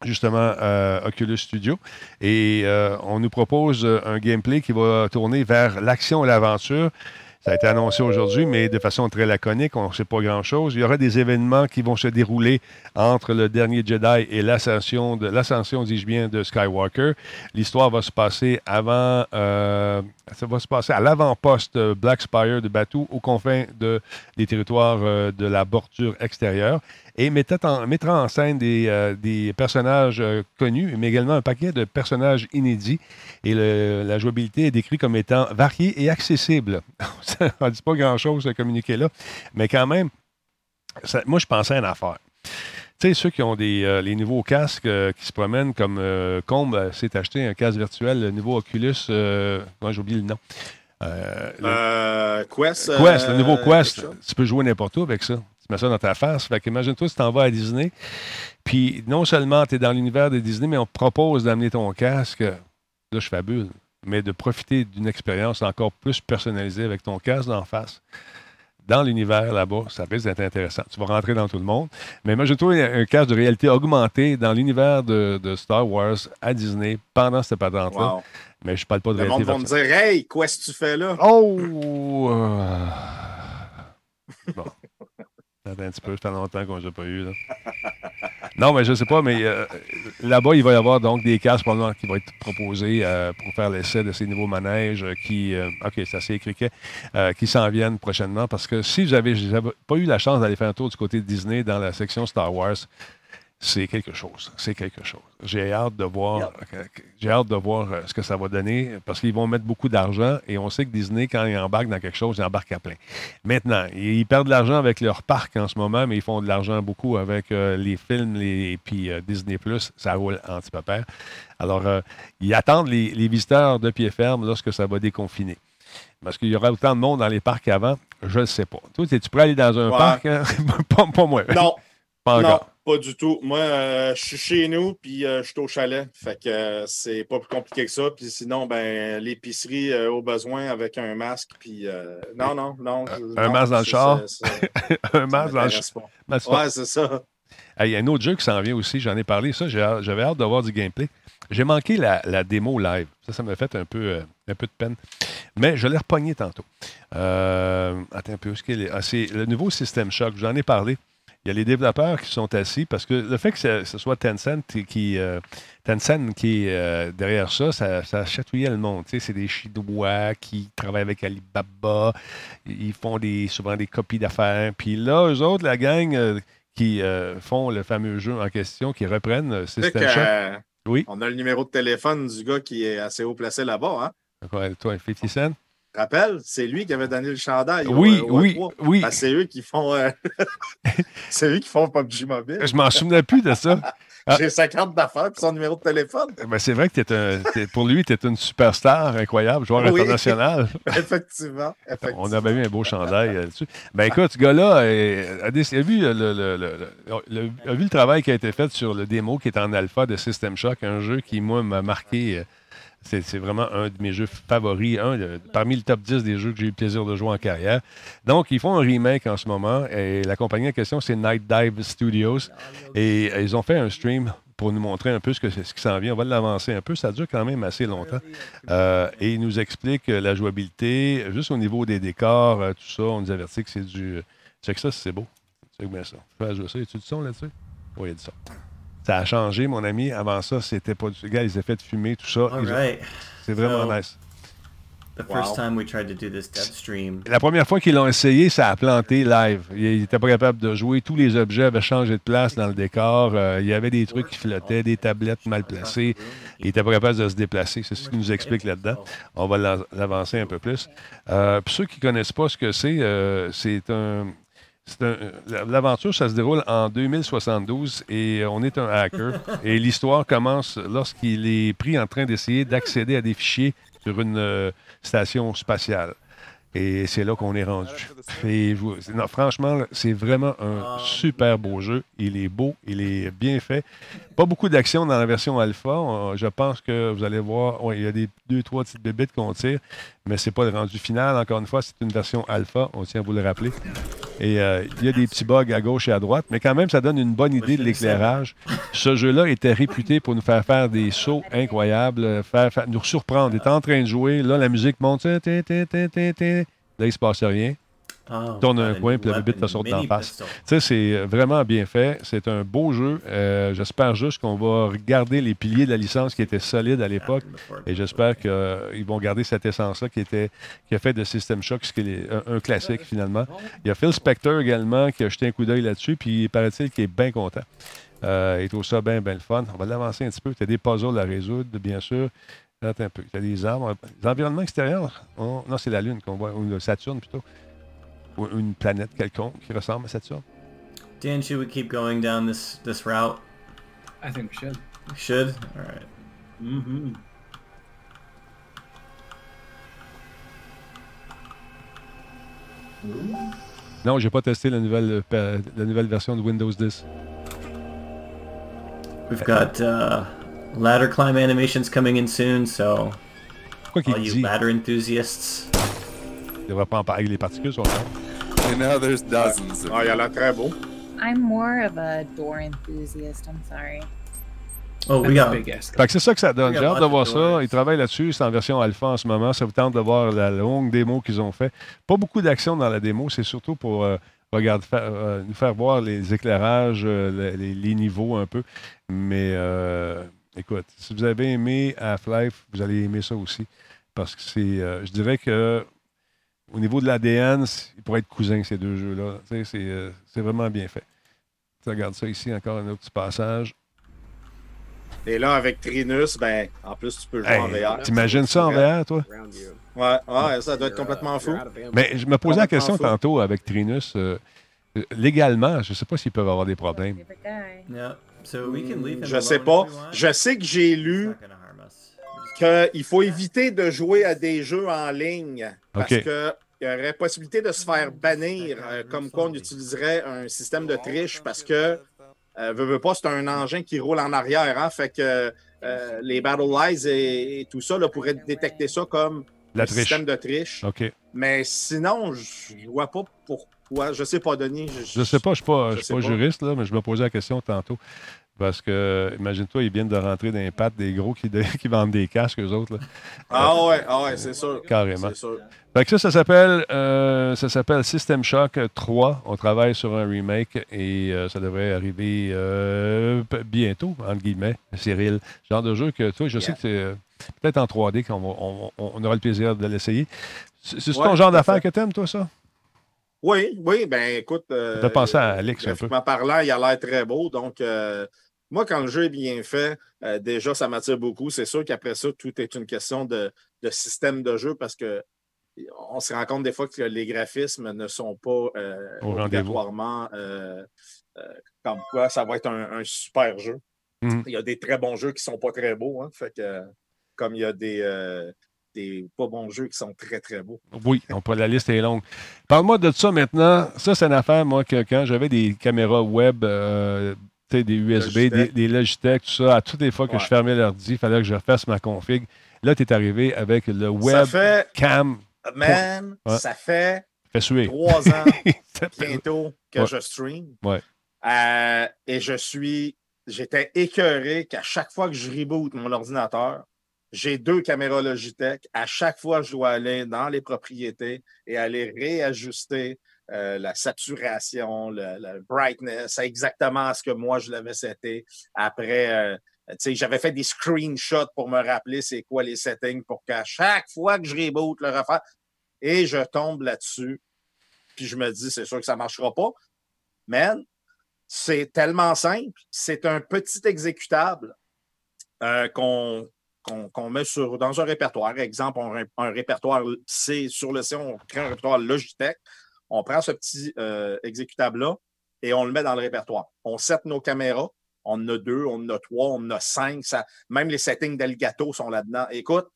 justement euh, Oculus Studio. Et euh, on nous propose un gameplay qui va tourner vers l'action et l'aventure. Ça a été annoncé aujourd'hui, mais de façon très laconique, on ne sait pas grand-chose. Il y aura des événements qui vont se dérouler entre le dernier Jedi et l'ascension, l'ascension, dis-je bien, de Skywalker. L'histoire va se passer avant, euh, ça va se passer à l'avant-poste Black Spire de Batuu, aux confins de, des territoires de la bordure extérieure et mettra en, mettra en scène des, euh, des personnages euh, connus, mais également un paquet de personnages inédits. Et la jouabilité est décrite comme étant variée et accessible. On ne dit pas grand-chose à communiquer là, mais quand même, moi, je pensais à une affaire. Tu sais, ceux qui ont des, euh, les nouveaux casques qui se promènent comme Combe s'est acheté un casque virtuel, le nouveau Oculus, moi j'ai oublié le nom. Quest. Quest, le nouveau Quest. Tu peux jouer n'importe où avec ça. Tu mets ça dans ta face. Fait qu'imagine-toi si tu t'en vas à Disney. Puis non seulement tu es dans l'univers de Disney, mais on te propose d'amener ton casque. Là, je fabule. mais de profiter d'une expérience encore plus personnalisée avec ton casque d'en face dans l'univers là-bas, ça risque d'être intéressant. Tu vas rentrer dans tout le monde. Mais moi, trouve un casque de réalité augmentée dans l'univers de, de Star Wars à Disney pendant cette patente-là. Wow. Mais je parle pas de Le monde réalité va me dire Hey, qu'est-ce que tu fais là? Oh! euh, Bon. Attends un petit peu, ça fait longtemps qu'on ne les a pas eu. Là. Non, mais je ne sais pas, mais euh, là-bas, il va y avoir donc des casques probablement qui vont être proposés euh, pour faire l'essai de ces nouveaux manèges euh, qui, OK, c'est assez qui s'en viennent prochainement. Parce que si vous n'avez pas eu la chance d'aller faire un tour du côté de Disney dans la section Star Wars, c'est quelque chose. C'est quelque chose. J'ai hâte de voir, j'ai hâte de voir euh, ce que ça va donner parce qu'ils vont mettre beaucoup d'argent et on sait que Disney, quand ils embarquent dans quelque chose, ils embarquent à plein. Maintenant, ils perdent de l'argent avec leur parc en ce moment, mais ils font de l'argent beaucoup avec euh, les films les, et puis euh, Disney Plus, ça roule anti-papère. Alors, euh, ils attendent les, les visiteurs de pied ferme lorsque ça va déconfiner. Parce qu'il y aura autant de monde dans les parcs qu'avant, je ne sais pas. Toi, tu pourrais aller dans un Ouais. parc? hein? pas, pas moi. Non, Pas non, encore. Pas du tout. Moi, euh, je suis chez nous, puis euh, je suis au chalet. Fait que euh, c'est pas plus compliqué que ça. Puis sinon, ben, l'épicerie au besoin avec un masque. Puis non, non, non. un non, masque dans le c'est- char? c'est- c'est- un masque dans le c'est pas- Ouais, c'est ça. Il y a un autre jeu qui s'en vient aussi, j'en ai parlé, ça, j'avais hâte de voir du gameplay. J'ai manqué la, la démo live. Ça, ça m'a fait un peu, un peu de peine. Mais je l'ai repogné tantôt. Attends un peu, où est-ce qu'il est? Ah, c'est le nouveau System Shock, j'en ai parlé. Il y a les développeurs qui sont assis parce que le fait que ce, ce soit Tencent qui, euh, Tencent qui est euh, derrière ça, ça, ça chatouillait le monde. Tu sais, c'est des Chinois qui travaillent avec Alibaba. Ils font des, souvent des copies d'affaires. Puis là, eux autres, la gang euh, qui euh, font le fameux jeu en question, qui reprennent System Shock. euh, Oui. On a le numéro de téléphone du gars qui est assez haut placé là-bas. Hein? Toi, 50 Cent? Rappelle, c'est lui qui avait donné le chandail. Oui, au oui, A3. oui. Ben, c'est eux qui font. euh, c'est eux qui font PUBG Mobile. Je m'en souvenais plus de ça. Ah. J'ai sa carte d'affaires et son numéro de téléphone. Ben, c'est vrai que t'es un, t'es- pour lui, tu es une superstar incroyable, joueur Oui. international. effectivement. effectivement. On avait eu un beau chandail euh, là-dessus. Ben écoute, ce gars-là euh, a, a vu le, le- le- le- le- a vu le travail qui a été fait sur le démo qui est en alpha de System Shock, un jeu qui, moi, m'a marqué. C'est vraiment un de mes jeux favoris, un de- parmi le top 10 des jeux que j'ai eu le plaisir de jouer en carrière. Donc, ils font un remake en ce moment et la compagnie en question, c'est Night Dive Studios. Et euh, ils ont fait un stream pour nous montrer un peu ce, que, ce qui s'en vient. On va l'avancer un peu. Ça dure quand même assez longtemps. Euh, et ils nous expliquent la jouabilité, juste au niveau des décors, euh, tout ça. On nous avertit que c'est du. Check ça, c'est beau. Check bien ça. Fais jouer ça. Y a-tu du son là-dessus? Oui, il y a du son. Ça a changé, mon ami. Avant ça, c'était pas du. Gars, les effets de fumée, tout ça. Ont-. C'est vraiment So- nice. The first Wow. time we tried to do this dev stream, La première fois qu'ils l'ont essayé, ça a planté live. Ils n'étaient pas capables de jouer. Tous les objets avaient changé de place dans le décor. Euh, il y avait des trucs qui flottaient, des tablettes mal placées. Ils n'étaient pas capables de se déplacer. C'est ce qu'ils nous expliquent là-dedans. On va l'avancer un peu plus. Euh, pour ceux qui ne connaissent pas ce que c'est, euh, c'est un. Un- L'aventure, ça se déroule en 2072 et on est un hacker. Et l'histoire commence lorsqu'il est pris en train d'essayer d'accéder à des fichiers sur une euh, station spatiale. Et c'est là qu'on est rendu. Et non, franchement, c'est vraiment un super beau jeu. Il est beau, il est bien fait. Pas beaucoup d'action dans la version alpha. Je pense que vous allez voir, ouais, il y a des deux, trois petites bébites qu'on tire, mais c'est pas le rendu final. Encore une fois, c'est une version alpha, on tient à vous le rappeler. Et euh, il y a des petits bugs à gauche et à droite, mais quand même, ça donne une bonne idée de l'éclairage. Ce jeu-là était réputé pour nous faire faire des sauts incroyables, faire, faire- nous surprendre. Il est en train de jouer, là, la musique monte. Là, il se passe rien. Oh, Tourne un coin, puis le bébé te saute d'en face. Tu sais, c'est vraiment bien fait. C'est un beau jeu. Euh, j'espère juste qu'on va regarder les piliers de la licence qui étaient solides à l'époque. Et j'espère qu'ils vont garder cette essence-là qui, était, qui a fait de System Shock ce qui est un, un classique finalement. Il y a Phil Spector également qui a jeté un coup d'œil là-dessus, puis il paraît-il qu'il est bien content. Euh, il trouve ça bien, bien le fun. On va l'avancer un petit peu. Tu as des puzzles à résoudre, bien sûr. Attends un peu. Tu as des arbres. Les environnements extérieurs, on- non, c'est la Lune qu'on voit, ou le Saturne plutôt. Ou une planète quelconque qui ressemble à Saturne? Dan, should we keep going down this this route? I think we should. We should? All right. Mm-hmm. Non, j'ai pas testé la nouvelle, euh, la nouvelle version de Windows 10. We've got uh, ladder climb animations coming in soon, so quoi qu'il All you dit. ladder enthusiasts. Il devrait pas en parler. Les particules sont là. You know, there's dozens of Ah, il a l'air très beau. I'm more of a door enthusiast. I'm sorry. Oh, we got. Big ass. Fait que c'est ça que ça donne. Il J'ai hâte de voir ça. Ils travaillent là-dessus. C'est en version alpha en ce moment. Ça vous tente de voir la longue démo qu'ils ont fait. Pas beaucoup d'action dans la démo. C'est surtout pour euh, regarde, faire- euh, nous faire voir les éclairages, euh, les, les niveaux un peu. Mais euh, écoute, si vous avez aimé Half-Life, vous allez aimer ça aussi. Parce que c'est. euh, je dirais que au niveau de l'ADN, ils pourraient être cousins, ces deux jeux-là. C'est euh, c'est vraiment bien fait. Tu regardes ça ici, encore un autre petit passage. Et là, avec Trinus, ben, en plus, tu peux jouer en VR. T'imagines ça en VR, toi? Ouais, ouais, ça doit être complètement fou. Mais je me posais la question fou. tantôt avec Trinus. euh, euh, légalement, je ne sais pas s'ils peuvent avoir des problèmes. Yeah. So we can leave him Je sais pas. Je sais que j'ai lu qu'il faut éviter de jouer à des jeux en ligne parce OK. que il y aurait possibilité de se faire bannir, euh, comme quoi on utiliserait un système de triche parce que, euh, veux, veux pas, c'est un engin qui roule en arrière. Hein, fait que euh, les Battle Lies et, et tout ça là, pourraient détecter ça comme La un triche. système de triche. Mais sinon, je vois pas pourquoi. Je sais pas, Denis. Je sais pas, je ne suis pas, Je je suis pas pas. juriste, là, mais je me posais la question tantôt. Parce que, imagine-toi, ils viennent de rentrer dans les pattes des gros qui, qui vendent des casques, eux autres. là. Ah ouais, ah ouais, c'est sûr. Carrément. Sûr. Fait que ça, ça s'appelle, euh, ça s'appelle System Shock 3. On travaille sur un remake et euh, ça devrait arriver euh, bientôt, entre guillemets, Cyril. Genre de jeu que toi, je sais que c'est peut-être en 3D qu'on on, aura le plaisir de l'essayer. C'est Ouais, ton genre tout à d'affaire fait. que t'aimes, toi, ça? Oui, oui, ben écoute. Euh, T'as pensé à Alex un peu. graphiquement parlant, il a l'air très beau. Donc, euh, moi, quand le jeu est bien fait, euh, déjà, ça m'attire beaucoup. C'est sûr qu'après ça, tout est une question de, de système de jeu parce que on se rend compte des fois que les graphismes ne sont pas euh, obligatoirement comme quoi ça va être un, un super jeu. Mhm. Il y a des très bons jeux qui sont pas très beaux. Hein, fait que, comme il y a des, des pas bons jeux qui sont très, très beaux. Oui, on peut, la liste est longue. Parle-moi de ça maintenant. Ça, c'est une affaire, moi, que quand j'avais des caméras web, euh, des USB, des, Logitech. des Logitech, tout ça, à toutes les fois que Ouais. je fermais l'ordi, il fallait que je refasse ma config. Là, tu es arrivé avec le Ça web fait, cam. man, Ouais. ça fait Fait suer. trois ans bientôt que Ouais. je stream. Ouais. Euh, et je suis. J'étais écœuré qu'à chaque fois que je reboot mon ordinateur, j'ai deux caméras Logitech. À chaque fois, je dois aller dans les propriétés et aller réajuster euh, la saturation, le, brightness, exactement à ce que moi je l'avais seté. Après, euh, j'avais fait des screenshots pour me rappeler c'est quoi les settings pour qu'à chaque fois que je reboot, le refaire. Et je tombe là-dessus. Puis je me dis, c'est sûr que ça ne marchera pas. Man, c'est tellement simple. C'est un petit exécutable euh, qu'on qu'on met sur, dans un répertoire. Exemple, on, un répertoire C sur le C, on crée un répertoire Logitech. On prend ce petit euh, exécutable-là et on le met dans le répertoire. On set nos caméras. On en a deux, on en a trois, on en a cinq. Ça, même les settings d'Elgato sont là-dedans. Écoute,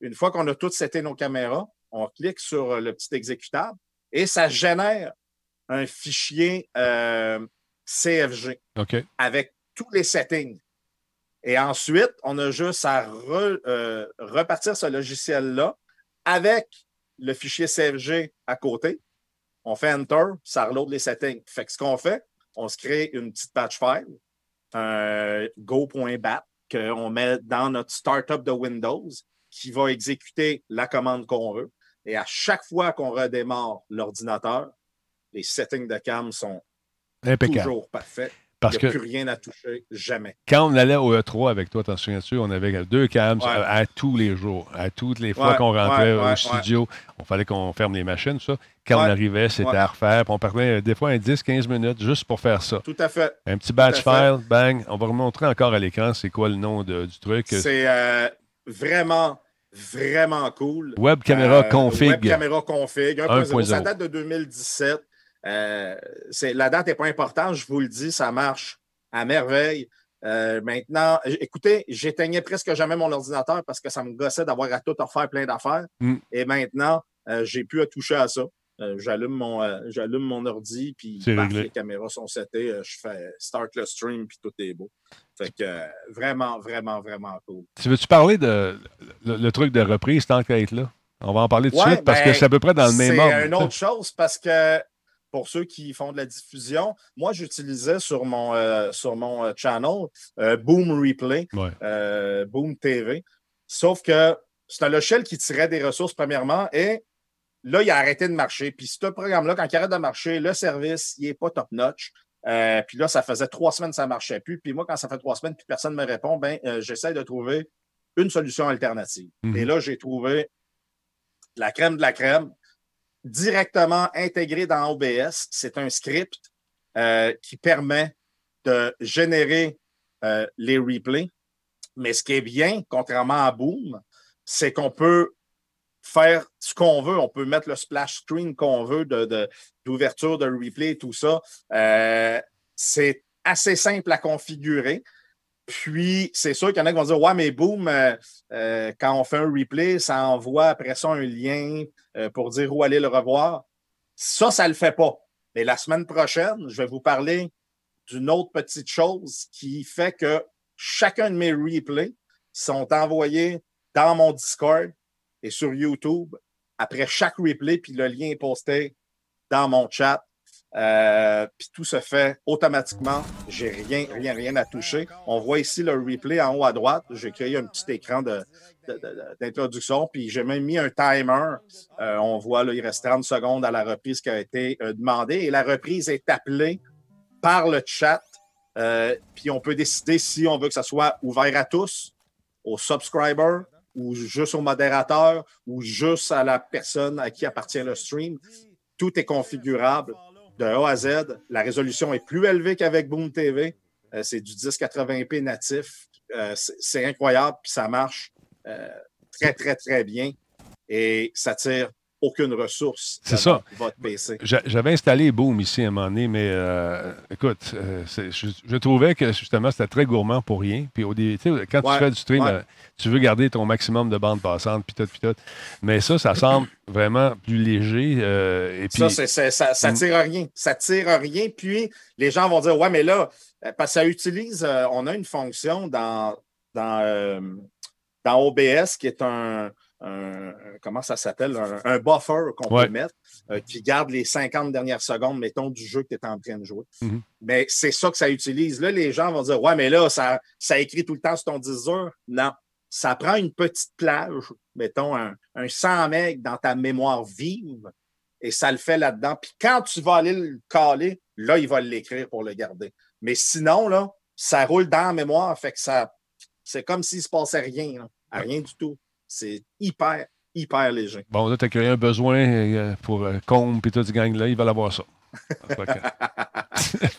une fois qu'on a toutes seté nos caméras, on clique sur le petit exécutable et ça génère un fichier euh, CFG avec tous les settings. Et ensuite, on a juste à re- euh, repartir ce logiciel-là avec le fichier CFG à côté. On fait Enter, ça reload les settings. Fait que ce qu'on fait, on se crée une petite patch file, un go.bat, qu'on met dans notre startup de Windows, qui va exécuter la commande qu'on veut. Et à chaque fois qu'on redémarre l'ordinateur, les settings de cam sont Impeccable. toujours parfaits. Parce Il n'y a que plus rien à toucher, jamais. quand on allait au E3 avec toi, t'en souviens-tu, on avait deux cams Ouais. à, à tous les jours. À toutes les fois Ouais, qu'on rentrait ouais, au studio, on fallait qu'on ferme les machines, ça. Quand on arrivait, c'était à refaire. Puis on perdait euh, des fois un 10-15 minutes juste pour faire ça. Tout à fait. Un petit batch file, bang. On va remontrer encore à l'écran c'est quoi le nom de- du truc. C'est euh, vraiment, vraiment cool. Web caméra Euh, config. Web caméra config. 1.0. 1.0. Ça date de 2017. Euh, la date n'est pas importante, je vous le dis, ça marche à merveille. Euh, maintenant, écoutez, j'éteignais presque jamais mon ordinateur parce que ça me gossait d'avoir à tout refaire plein d'affaires. Mm. Et maintenant, euh, j'ai à toucher à ça. J'allume mon j'allume mon ordi puis paf, réglé. les caméras sont setées, je fais start le stream puis tout est beau. Fait que vraiment, vraiment, vraiment cool. Tu veux-tu parler de le, le truc de reprise tant qu'à être là? On va en parler tout de Ouais, suite parce ben, que c'est à peu près dans le même ordre. C'est une autre chose parce que pour ceux qui font de la diffusion, moi, j'utilisais sur mon, euh, sur mon euh, channel euh, Boom Replay, Ouais. euh, Boom TV. Sauf que c'est un logiciel qui tirait des ressources premièrement et là, il a arrêté de marcher. Puis ce programme-là, quand il arrête de marcher, le service, il n'est pas top-notch. Puis là, ça faisait trois semaines que ça ne marchait plus. Puis moi, quand ça fait trois semaines puis personne ne me répond, ben, j'essaie de trouver une solution alternative. Mhm. Et là, j'ai trouvé la crème de la crème directement intégré dans OBS. C'est un script euh, qui permet de générer euh, les replays. Mais ce qui est bien, contrairement à Boom, c'est qu'on peut faire ce qu'on veut. On peut mettre le splash screen qu'on veut de, de- d'ouverture de replay et tout ça. Euh, c'est assez simple à configurer. Puis, c'est sûr qu'il y en a qui vont dire Ouais, mais boom, euh, euh, quand on fait un replay, ça envoie après ça un lien euh, pour dire où aller le revoir. Ça, ça ne le fait pas. Mais la semaine prochaine, je vais vous parler d'une autre petite chose qui fait que chacun de mes replays sont envoyés dans mon Discord et sur YouTube après chaque replay, puis le lien est posté dans mon chat. Euh, puis tout se fait automatiquement. J'ai rien, rien, rien à toucher. On voit ici le replay en haut à droite. J'ai créé un petit écran d'introduction, puis j'ai même mis un timer. Euh, on voit, là, il reste 30 secondes à la reprise qui a été euh, demandée et la reprise est appelée par le chat. Euh, puis on peut décider si on veut que ça soit ouvert à tous, aux subscribers, ou juste au modérateur, ou juste à la personne à qui appartient le stream. Tout est configurable de A à Z. La résolution est plus élevée qu'avec Boom TV. Euh, c'est du 1080p natif. Euh, c'est incroyable, puis ça marche euh, très, très, très bien. Et ça tire aucune ressource C'est ça. votre PC. J'a- J'avais installé Boom ici à un moment donné, mais euh, écoute, euh, je, je trouvais que justement c'était très gourmand pour rien. Puis au dé- tu sais, quand Ouais, tu fais du stream, ouais. euh, tu veux garder ton maximum de bande passante, puis tout, puis tout. Mais ça, ça semble vraiment plus léger. euh, et Ça, ça, ça tire à rien. Ça tire à rien. Puis les gens vont dire Ouais, mais là, parce que ça utilise, on a une fonction dans, dans, dans OBS qui est un. Un- comment ça s'appelle? Un, un buffer qu'on Ouais. peut mettre euh, qui garde les 50 dernières secondes, mettons, du jeu que tu es en train de jouer. Mhm. Mais c'est ça que ça utilise. Là, les gens vont dire Ouais, mais là, ça, ça écrit tout le temps sur ton 10 heures. Non. Ça prend une petite plage, mettons un, un 100 MB dans ta mémoire vive, et ça le fait là-dedans. Puis quand tu vas aller le caler, là, il va l'écrire pour le garder. Mais sinon, là, ça roule dans la mémoire, fait que ça, c'est comme s'il se passait rien, là. Rien du tout. C'est hyper, hyper léger. bon, là, tu as créé un besoin euh, pour euh, Combe et tout ce gang-là, il va l'avoir ça.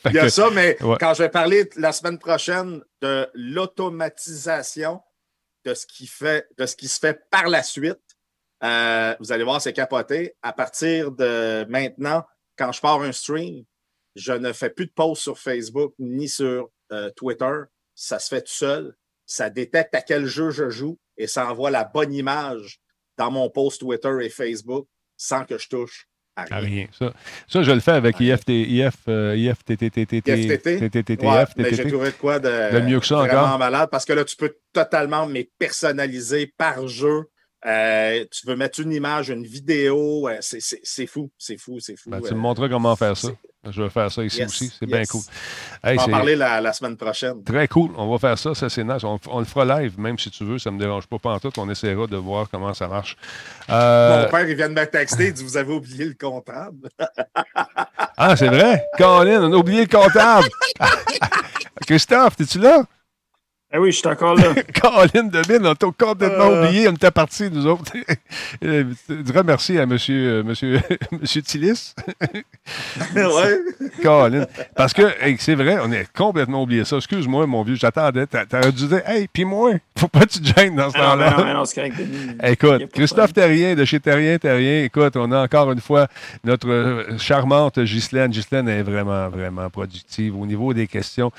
Il y a ça, mais ouais. quand je vais parler la semaine prochaine de l'automatisation de ce qui fait, de ce qui se fait par la suite, euh, vous allez voir, c'est capoté. À partir de maintenant, quand je pars un stream, je ne fais plus de posts sur Facebook ni sur euh, Twitter. Ça se fait tout seul. Ça détecte à quel jeu je joue et ça envoie la bonne image dans mon post Twitter et Facebook sans que je touche à rien. à rien. Ça, ça, je le fais avec IFT, IF, euh, IFTTTT, IFTT? Ouais, mais j'ai trouvé de quoi de, De mieux que ça vraiment encore? malade parce que là, tu peux totalement mais personnaliser par jeu. Euh, tu veux mettre une image, une vidéo. euh, c'est- fou, c'est fou, c'est fou. Ben, tu euh, me montreras comment faire ça. Je vais faire ça ici yes, aussi. C'est bien cool. On va en parler la, la semaine prochaine. très cool. On va faire ça. Ça, c'est nice. On, on le fera live, même si tu veux. Ça ne me dérange pas. Pas en tout. On essaiera de voir comment ça marche. Euh, Mon père, il vient de me texter, il dit Vous avez oublié le comptable. Ah, c'est vrai? Colin, on a oublié le comptable. Christophe, es-tu là? Eh oui, je suis encore là. Colin on t'a complètement Euh. oublié. On était partis, nous autres. Euh, Je dirais merci à monsieur, euh, monsieur, monsieur Tillis. ouais. Colin. Parce que, hey, c'est vrai, on a complètement oublié ça. Excuse-moi, mon vieux, j'attendais. T'a- T'aurais dû dire, hey, puis moi, faut pas que tu te gênes dans ce Ah non, non, temps-là. non, c'est correct, Denis. Y a Écoute, Christophe Terrien de chez Terrien, Terrien, écoute, on a encore une fois notre euh, charmante Ghislaine. Ghislaine est vraiment, vraiment productive au niveau des questions.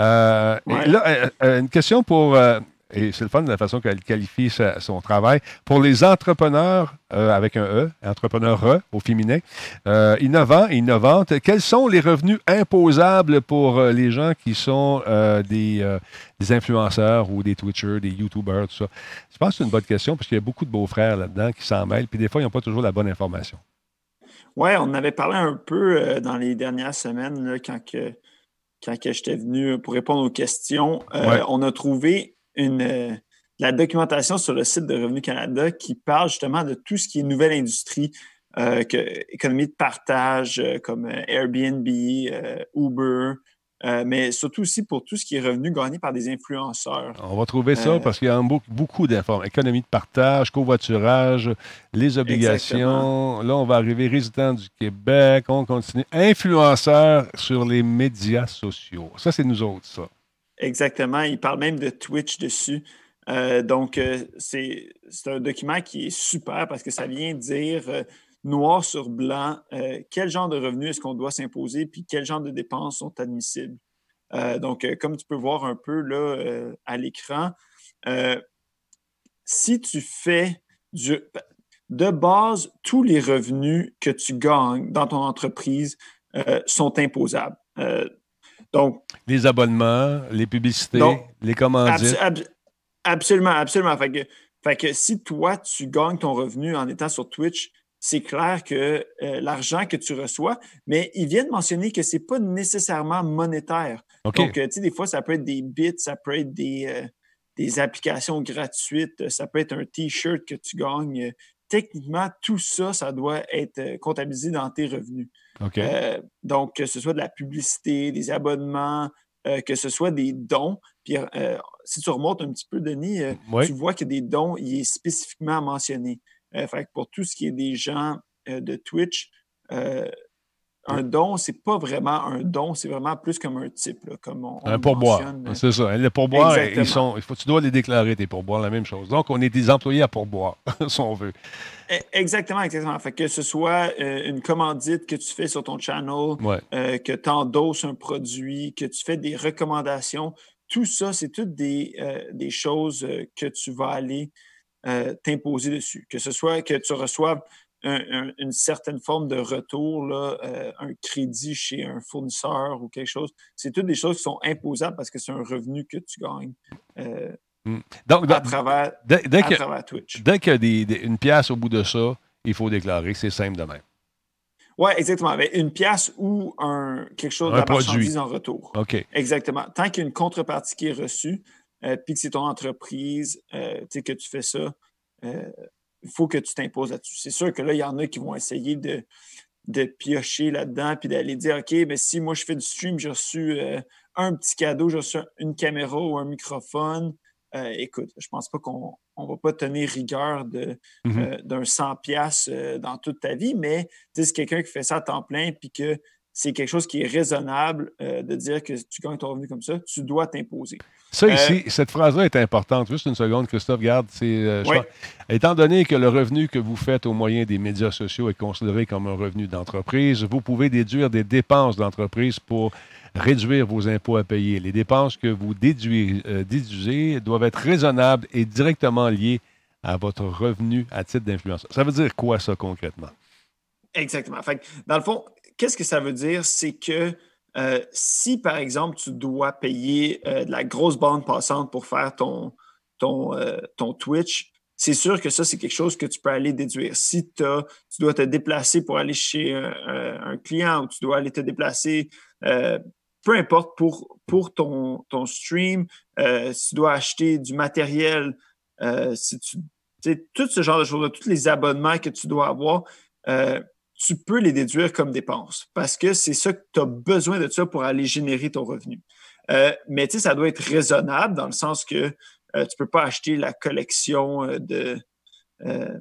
Euh, Ouais. et là, euh, euh, une question pour euh, Et c'est le fun de la façon qu'elle qualifie son travail. Pour les entrepreneurs, euh, avec un E, entrepreneurs E au féminin, euh, innovants et innovantes, quels sont les revenus imposables pour les gens qui sont des, influenceurs ou des Twitchers, des YouTubers, tout ça? Je pense que c'est une bonne question parce qu'il y a beaucoup de beaux-frères là-dedans qui s'en mêlent, puis des fois, ils n'ont pas toujours la bonne information. Oui, on avait parlé un peu dans les dernières semaines là, quand, que, quand j'étais venu pour répondre aux questions. Euh, Ouais. On a trouvé une, euh, la documentation sur le site de Revenu Canada qui parle justement de tout ce qui est nouvelle industrie, euh, que, économie de partage euh, comme Airbnb, euh, Uber, euh, mais surtout aussi pour tout ce qui est revenu gagné par des influenceurs. On va trouver ça Euh, parce qu'il y a beaucoup, beaucoup d'informations. Économie de partage, covoiturage, les obligations. Là, on va arriver résident du Québec. On continue. Influenceurs sur les médias sociaux. Ça, c'est nous autres, ça. Exactement. Il parle même de Twitch dessus. Euh, donc, c'est un document qui est super parce que ça vient dire noir sur blanc euh, quel genre de revenus est-ce qu'on doit s'imposer puis quel genre de dépenses sont admissibles? Euh, donc, euh, comme tu peux voir un peu là à l'écran, si tu fais du, de base, tous les revenus que tu gagnes dans ton entreprise sont imposables. Donc, Les abonnements, les publicités, Donc, les commandites. Ab- absolument, absolument. Fait que, fait que si toi, tu gagnes ton revenu en étant sur Twitch, c'est clair que euh, l'argent que tu reçois, mais ils viennent mentionner que c'est pas nécessairement monétaire. Donc, euh, tu sais, des fois, ça peut être des bits, ça peut être des, euh, des applications gratuites, ça peut être un T-shirt que tu gagnes. Techniquement, tout ça, ça doit être comptabilisé dans tes revenus. Euh, donc, que ce soit de la publicité, des abonnements, que ce soit des dons. Puis, si tu remontes un petit peu, Denis, Oui. tu vois que des dons, il est spécifiquement mentionné. Euh, fait que pour tout ce qui est des gens euh, de Twitch, euh, un don, c'est pas vraiment un don, c'est vraiment plus comme un type, là, comme on, on Un pourboire. C'est ça. Les pourboires, Exactement. ils sont, faut, tu dois les déclarer, tes pourboires, la même chose. Donc, on est des employés à pourboire, si on veut. Eh, Exactement, exactement. Fait que ce soit euh, une commandite que tu fais sur ton channel, Ouais. euh, que tu endosses un produit, que tu fais des recommandations, tout ça, c'est toutes des, euh, des choses que tu vas aller euh, t'imposer dessus. Que ce soit que tu reçoives un- un- une certaine forme de retour, là, euh, un crédit chez un fournisseur ou quelque chose, c'est toutes des choses qui sont imposables parce que c'est un revenu que tu gagnes euh, Mm. Donc, à travers, dès, dès à que- travers Twitch. dès qu'il y a des- des- une pièce au bout de ça, il faut déclarer. C'est simple de même. Oui, exactement. Mais une pièce ou un, quelque chose de Un la produit. marchandise en retour. OK. Exactement. Tant qu'il y a une contrepartie qui est reçue, puis que c'est ton entreprise, euh, tu sais, que tu fais ça, euh, il faut que tu t'imposes là-dessus. C'est sûr que là, il y en a qui vont essayer de, de piocher là-dedans, puis d'aller dire, OK, mais si moi je fais du stream, j'ai reçu euh, un petit cadeau, j'ai reçu une caméra ou un microphone. Euh, écoute, je pense pas qu'on on va pas tenir rigueur de, Mhm. euh, d'un 100 pièces dans toute ta vie, mais tu sais, c'est quelqu'un qui fait ça à temps plein, puis que c'est quelque chose qui est raisonnable euh, de dire que tu gagnes ton revenu comme ça, tu dois t'imposer. Ça Euh, ici, cette phrase-là est importante. Juste une seconde, Christophe, garde. C'est, euh, Oui. étant donné que le revenu que vous faites au moyen des médias sociaux est considéré comme un revenu d'entreprise, vous pouvez déduire des dépenses d'entreprise pour réduire vos impôts à payer. Les dépenses que vous déduisez, euh, déduisez doivent être raisonnables et directement liées à votre revenu à titre d'influenceur. Ça veut dire quoi, ça, concrètement? Exactement. Fait que, dans le fond, qu'est-ce que ça veut dire? C'est que euh, si, par exemple, tu dois payer euh, de la grosse bande passante pour faire ton, ton, euh, ton Twitch, c'est sûr que ça, c'est quelque chose que tu peux aller déduire. Si tu dois te déplacer pour aller chez un, client ou tu dois aller te déplacer, euh, peu importe, pour, pour ton, ton stream, euh, si tu dois acheter du matériel, si tu, tout ce genre de choses, tous les abonnements que tu dois avoir, tu peux les déduire comme dépenses parce que c'est ça que tu as besoin de ça pour aller générer ton revenu. Euh, mais tu sais, ça doit être raisonnable dans le sens que euh, tu ne peux pas acheter la collection euh, de, euh,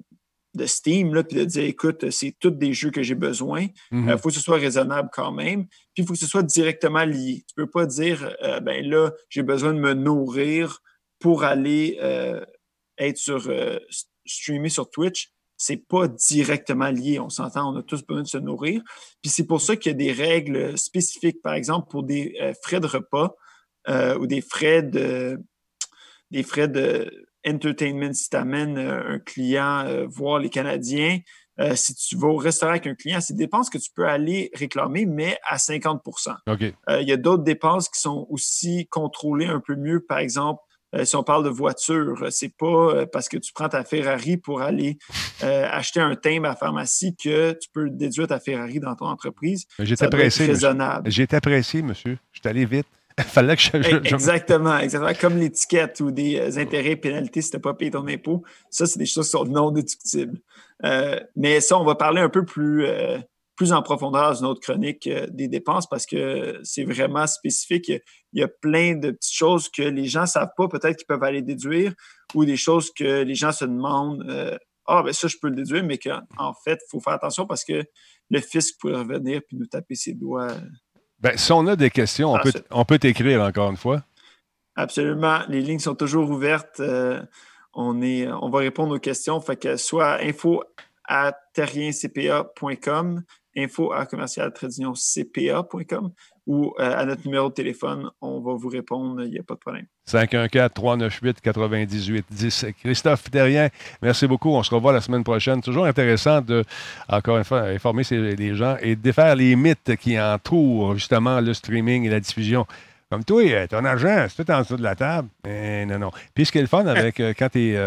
de Steam là, puis de dire écoute, c'est tous des jeux que j'ai besoin. Il Mhm. faut que ce soit raisonnable quand même. Puis il faut que ce soit directement lié. Tu ne peux pas dire ben là, j'ai besoin de me nourrir pour aller être sur streamer sur Twitch. C'est pas directement lié. On s'entend, on a tous besoin de se nourrir. Puis c'est pour ça qu'il y a des règles spécifiques, par exemple, pour des euh, frais de repas euh, ou des frais de des frais de entertainment si tu amènes un client voir les Canadiens. si tu vas au restaurant avec un client, c'est des dépenses que tu peux aller réclamer, mais à 50 OK. Il y a d'autres dépenses qui sont aussi contrôlées un peu mieux. Par exemple, euh, si on parle de voiture, euh, c'est pas euh, parce que tu prends ta Ferrari pour aller acheter un timbre à la pharmacie que tu peux déduire ta Ferrari dans ton entreprise. J'étais pressé. raisonnable. J'étais pressé, monsieur. Je suis allé vite. Fallait que je, Exactement, exactement. Comme l'étiquette ou des intérêts et pénalités si tu n'as pas payé ton impôt. Ça, c'est des choses qui sont non déductibles. mais ça, on va parler un peu plus, plus en profondeur dans une autre chronique des dépenses parce que c'est vraiment spécifique il y a plein de petites choses que les gens ne savent pas, peut-être qu'ils peuvent aller déduire, ou des choses que les gens se demandent euh, Ah, ben ça, je peux le déduire, mais qu'en fait, il faut faire attention parce que le fisc pourrait revenir puis nous taper ses doigts. Ben, si on a des questions, on peut, on peut t'écrire encore une fois. Absolument. Les lignes sont toujours ouvertes. Euh, on, est, on va répondre aux questions. Fait que soit info à terriencpa.com, info à commercial cpa.com ou euh, à notre numéro de téléphone. On va vous répondre, il n'y a pas de problème. 514-398-9810. Christophe Terrien, merci beaucoup. On se revoit la semaine prochaine. Toujours intéressant de, encore une fois, informer les gens et défaire les mythes qui entourent justement le streaming et la diffusion. Comme toi, euh, ton argent, c'est tout en dessous de la table. Eh, non, non. Puis ce qui est le fun avec euh, quand, es,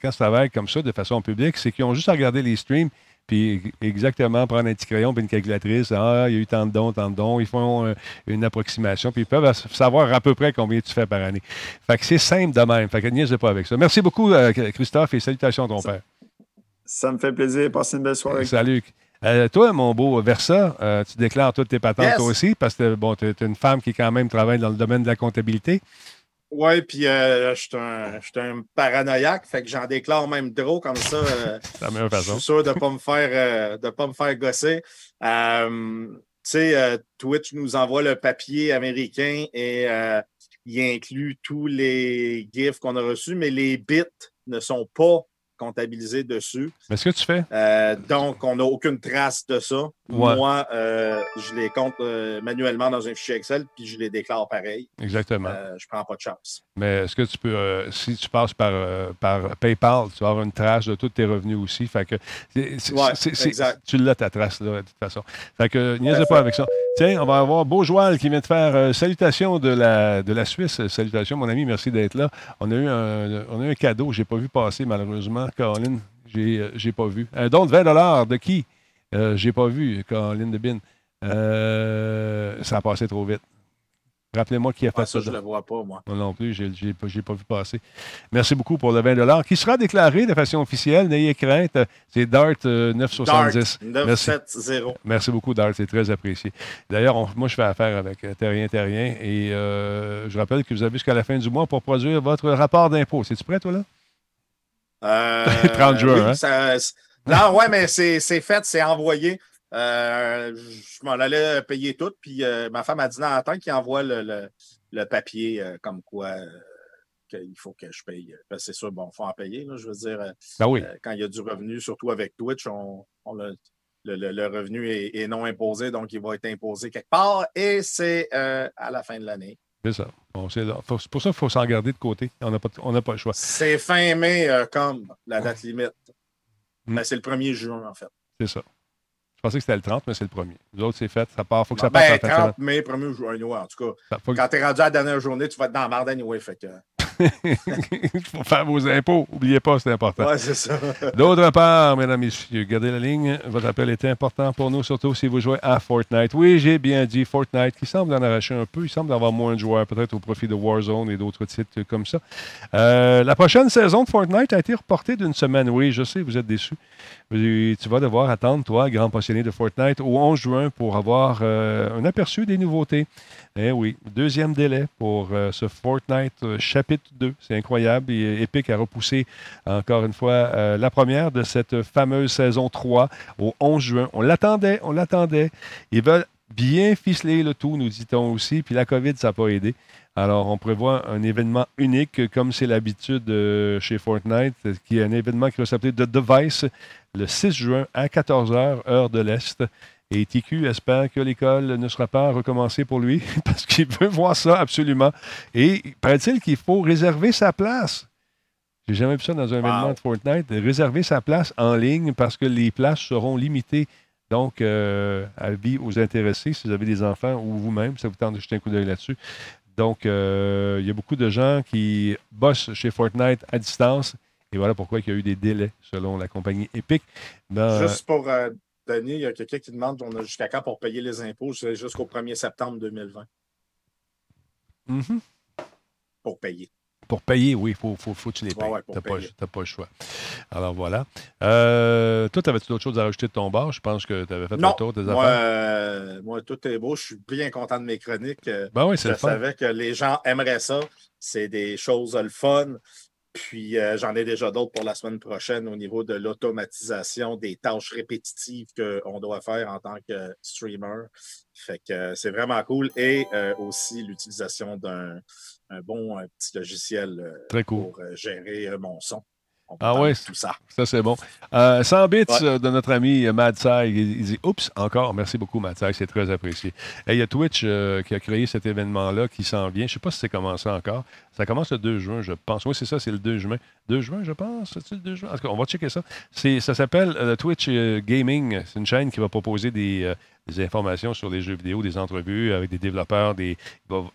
quand tu travailles comme ça de façon publique, c'est qu'ils ont juste à regarder les streams puis exactement prendre un petit crayon puis une calculatrice. Ah, il y a eu tant de dons, tant de dons. Ils font euh, une approximation, puis ils peuvent savoir à peu près combien tu fais par année. Fait que c'est simple de même. Fait que niaise pas avec ça. Merci beaucoup, euh, Christophe, et salutations à ton père. Ça me fait plaisir. Passez une belle soirée. Salut. Euh, toi, mon beau Versa, tu déclares toutes tes patentes aussi, parce que bon, tu es une femme qui quand même travaille dans le domaine de la comptabilité. Oui, puis euh, je suis un, un, paranoïaque, fait que j'en déclare même trop comme ça. Euh, la meilleure façon. Je suis sûr de ne pas me faire euh, de pas me faire gosser. tu sais, Twitch nous envoie le papier américain et il inclut tous les GIFs qu'on a reçus, mais les bits ne sont pas comptabilisés dessus. Mais ce que tu fais? donc, on n'a aucune trace de ça. Moi, euh, je les compte euh, manuellement dans un fichier Excel, puis je les déclare pareil. Exactement. Euh, je prends pas de chance. Mais est-ce que tu peux, si tu passes par, par PayPal, tu vas avoir une trace de tous tes revenus aussi. Fait que tu l'as ta trace là, de toute façon. Fait que niaise pas avec ça. Tiens, on va avoir Beaujoal qui vient de faire salutations de la, de la Suisse. Salutations, mon ami, merci d'être là. On a eu un, on a eu un cadeau, je n'ai pas vu passer malheureusement. Caroline, j'ai, j'ai pas vu. Un don de 20 de qui? Euh, j'ai pas vu Caroline de Bin. Euh, ça a passé trop vite. Rappelez-moi qui a fait ah, ça. ça. Je ne le vois pas, moi. Non, plus, je n'ai pas, pas, vu passer. Merci beaucoup pour le 20 qui sera déclaré de façon officielle. N'ayez crainte. C'est Dart 970. Dart 970. Merci. beaucoup, Dart. C'est très apprécié. D'ailleurs, moi, je fais affaire avec euh, Terrien Terrien et euh, je rappelle que vous avez jusqu'à la fin du mois pour produire votre rapport d'impôt. C'est-tu prêt, toi, là? Euh, 30 juin, oui, hein? ça, non, ouais, mais c'est fait, c'est envoyé. Euh, je m'en allais payer tout, puis euh, ma femme a dit non, attends qu'il envoie le, le, papier euh, comme quoi qu'il faut que je paye. C'est sûr, bon, il faut en payer. Là, je veux dire, ben quand il y a du revenu, surtout avec Twitch, on, le, le, revenu est, non imposé, donc il va être imposé quelque part et c'est à la fin de l'année. C'est ça. Bon, c'est pour ça qu'il faut s'en garder de côté. On n'a pas, pas le choix. C'est fin mai comme la date limite. Mm. Ben, c'est le 1er juin, en fait. C'est ça. Je pensais que c'était le 30, mais c'est le 1er. Les autres, c'est fait. Ça part. faut que ça ben, parte ben, 30 mai, 1er juin, en tout cas. Quand tu es rendu à la dernière journée, tu vas être dans la marde anyway. Fait que... Il faut faire vos impôts. N'oubliez pas, c'est important. Oui, c'est ça. D'autre part, mesdames et messieurs, gardez la ligne. Votre appel est important pour nous, surtout si vous jouez à Fortnite. Oui, j'ai bien dit Fortnite, qui semble en arracher un peu. Il semble avoir moins de joueurs, peut-être au profit de Warzone et d'autres titres comme ça. Euh, la prochaine saison de Fortnite a été reportée d'une semaine. Oui, je sais, vous êtes déçus. Tu vas devoir attendre, toi, grand passionné de Fortnite, au 11 juin pour avoir euh, un aperçu des nouveautés. Eh oui, deuxième délai pour euh, ce Fortnite chapitre 2. C'est incroyable. Et Epic a repoussé encore une fois la première de cette fameuse saison 3 au 11 juin. On l'attendait, on l'attendait. Ils veulent bien ficeler le tout, nous dit-on aussi. Puis la COVID, ça n'a pas aidé. Alors, on prévoit un événement unique, comme c'est l'habitude euh, chez Fortnite, qui est un événement qui va s'appeler The Device le 6 juin à 14h, heure de l'Est. Et TQ espère que l'école ne sera pas recommencée pour lui parce qu'il veut voir ça absolument. Et paraît-il qu'il faut réserver sa place. J'ai jamais vu ça dans un événement de Fortnite. Réserver sa place en ligne parce que les places seront limitées. Donc, euh, avis aux intéressés, si vous avez des enfants ou vous-même, ça vous tente de jeter un coup d'œil là-dessus. Donc, euh, il y a beaucoup de gens qui bossent chez Fortnite à distance. Et voilà pourquoi il y a eu des délais, selon la compagnie Epic. Dans- Juste pour euh, il y a quelqu'un qui demande on a jusqu'à quand pour payer les impôts C'est jusqu'au 1er septembre 2020 Mhm. pour payer. Pour payer, oui, il faut, faut, faut que tu les payes. Ouais, ouais, pour tu n'as pas, le choix. Alors voilà. Euh, toi, avais-tu d'autres choses à rajouter de ton bar? Je pense que tu avais fait Non, le tour de tes moi, affaires. euh, moi, tout est beau. Je suis bien content de mes chroniques. Ben oui, Je le fun. savais que les gens aimeraient ça. C'est des choses le fun. Puis euh, j'en ai déjà d'autres pour la semaine prochaine au niveau de l'automatisation des tâches répétitives qu'on doit faire en tant que streamer. Fait que euh, c'est vraiment cool. Et euh, aussi l'utilisation d'un un bon petit logiciel Très cool. pour gérer mon son. On Ah de tout ça. Ça, c'est bon. Euh, 100 bits Ouais. euh, de notre ami euh, Mad Sai. Il, il dit Oups, encore. Merci beaucoup, Mad Sai. C'est très apprécié. Et il y a Twitch euh, qui a créé cet événement-là qui s'en vient. Je ne sais pas si c'est commencé encore. Ça commence le 2 juin, je pense. Oui, c'est ça, c'est le 2 juin. 2 juin, je pense. C'est-tu le 2 juin? En tout cas, on va checker ça. C'est- Ça s'appelle euh, Twitch euh, Gaming. C'est une chaîne qui va proposer des, euh, des informations sur les jeux vidéo, des entrevues avec des développeurs. Des,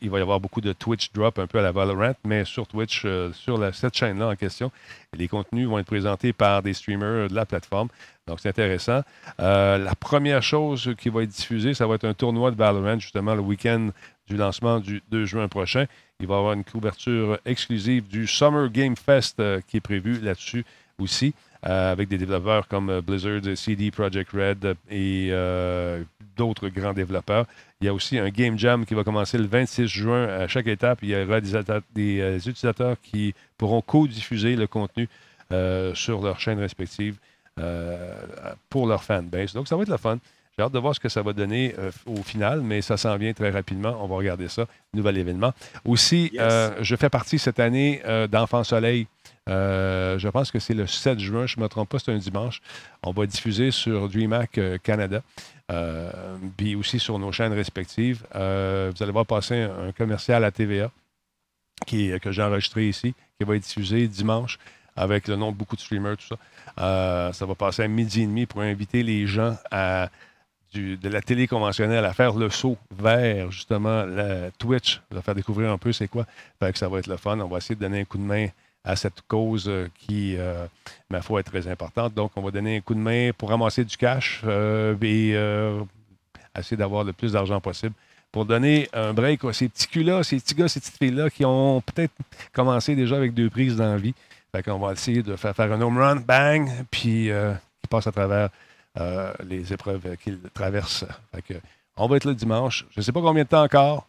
il, va, y avoir beaucoup de Twitch drop un peu à la Valorant, mais sur Twitch, euh, sur cette chaîne-là en question. Les contenus vont être présentés par des streamers de la plateforme. Donc, c'est intéressant. Euh, la première chose qui va être diffusée, ça va être un tournoi de Valorant, justement, le week-end du lancement du 2 juin prochain. Il va y avoir une couverture exclusive du Summer Game Fest euh, qui est prévu là-dessus aussi, avec des développeurs comme euh, Blizzard, CD Projekt Red euh, et euh, d'autres grands développeurs. Il y a aussi un Game Jam qui va commencer le 26 juin à chaque étape. Il y aura des, euh, utilisateurs qui pourront co-diffuser le contenu euh, sur leur chaîne respective euh, pour leur fanbase. Donc, ça va être le fun. J'ai hâte de voir ce que ça va donner euh, au final, mais ça s'en vient très rapidement. On va regarder ça. Nouvel événement. Aussi, Yes. euh, je fais partie cette année euh, d'Enfant Soleil. Euh, je pense que c'est le 7 juin, je ne me trompe pas, c'est un dimanche. On va diffuser sur DreamHack Canada, puis aussi sur nos chaînes respectives. Vous allez voir passer un, un commercial à TVA qui, que j'ai enregistré ici, qui va être diffusé dimanche avec le nom de beaucoup de streamers, tout ça. Ça va passer à midi et demi pour inviter les gens à, de la télé conventionnelle à faire le saut vers justement la Twitch, leur faire découvrir un peu c'est quoi. Que ça va être le fun. On va essayer de donner un coup de main à cette cause euh, qui, euh, ma foi, est très importante. Donc, on va donner un coup de main pour ramasser du cash euh, et essayer d'avoir le plus d'argent possible pour donner un break à ces petits culs-là, ces petits gars, ces petites filles-là qui ont peut-être commencé déjà avec deux prises dans la. Fait qu'on va essayer de faire, faire un home run, bang, puis qui passe à travers euh, les épreuves qu'ils traversent. On va être là dimanche. Je ne sais pas combien de temps encore.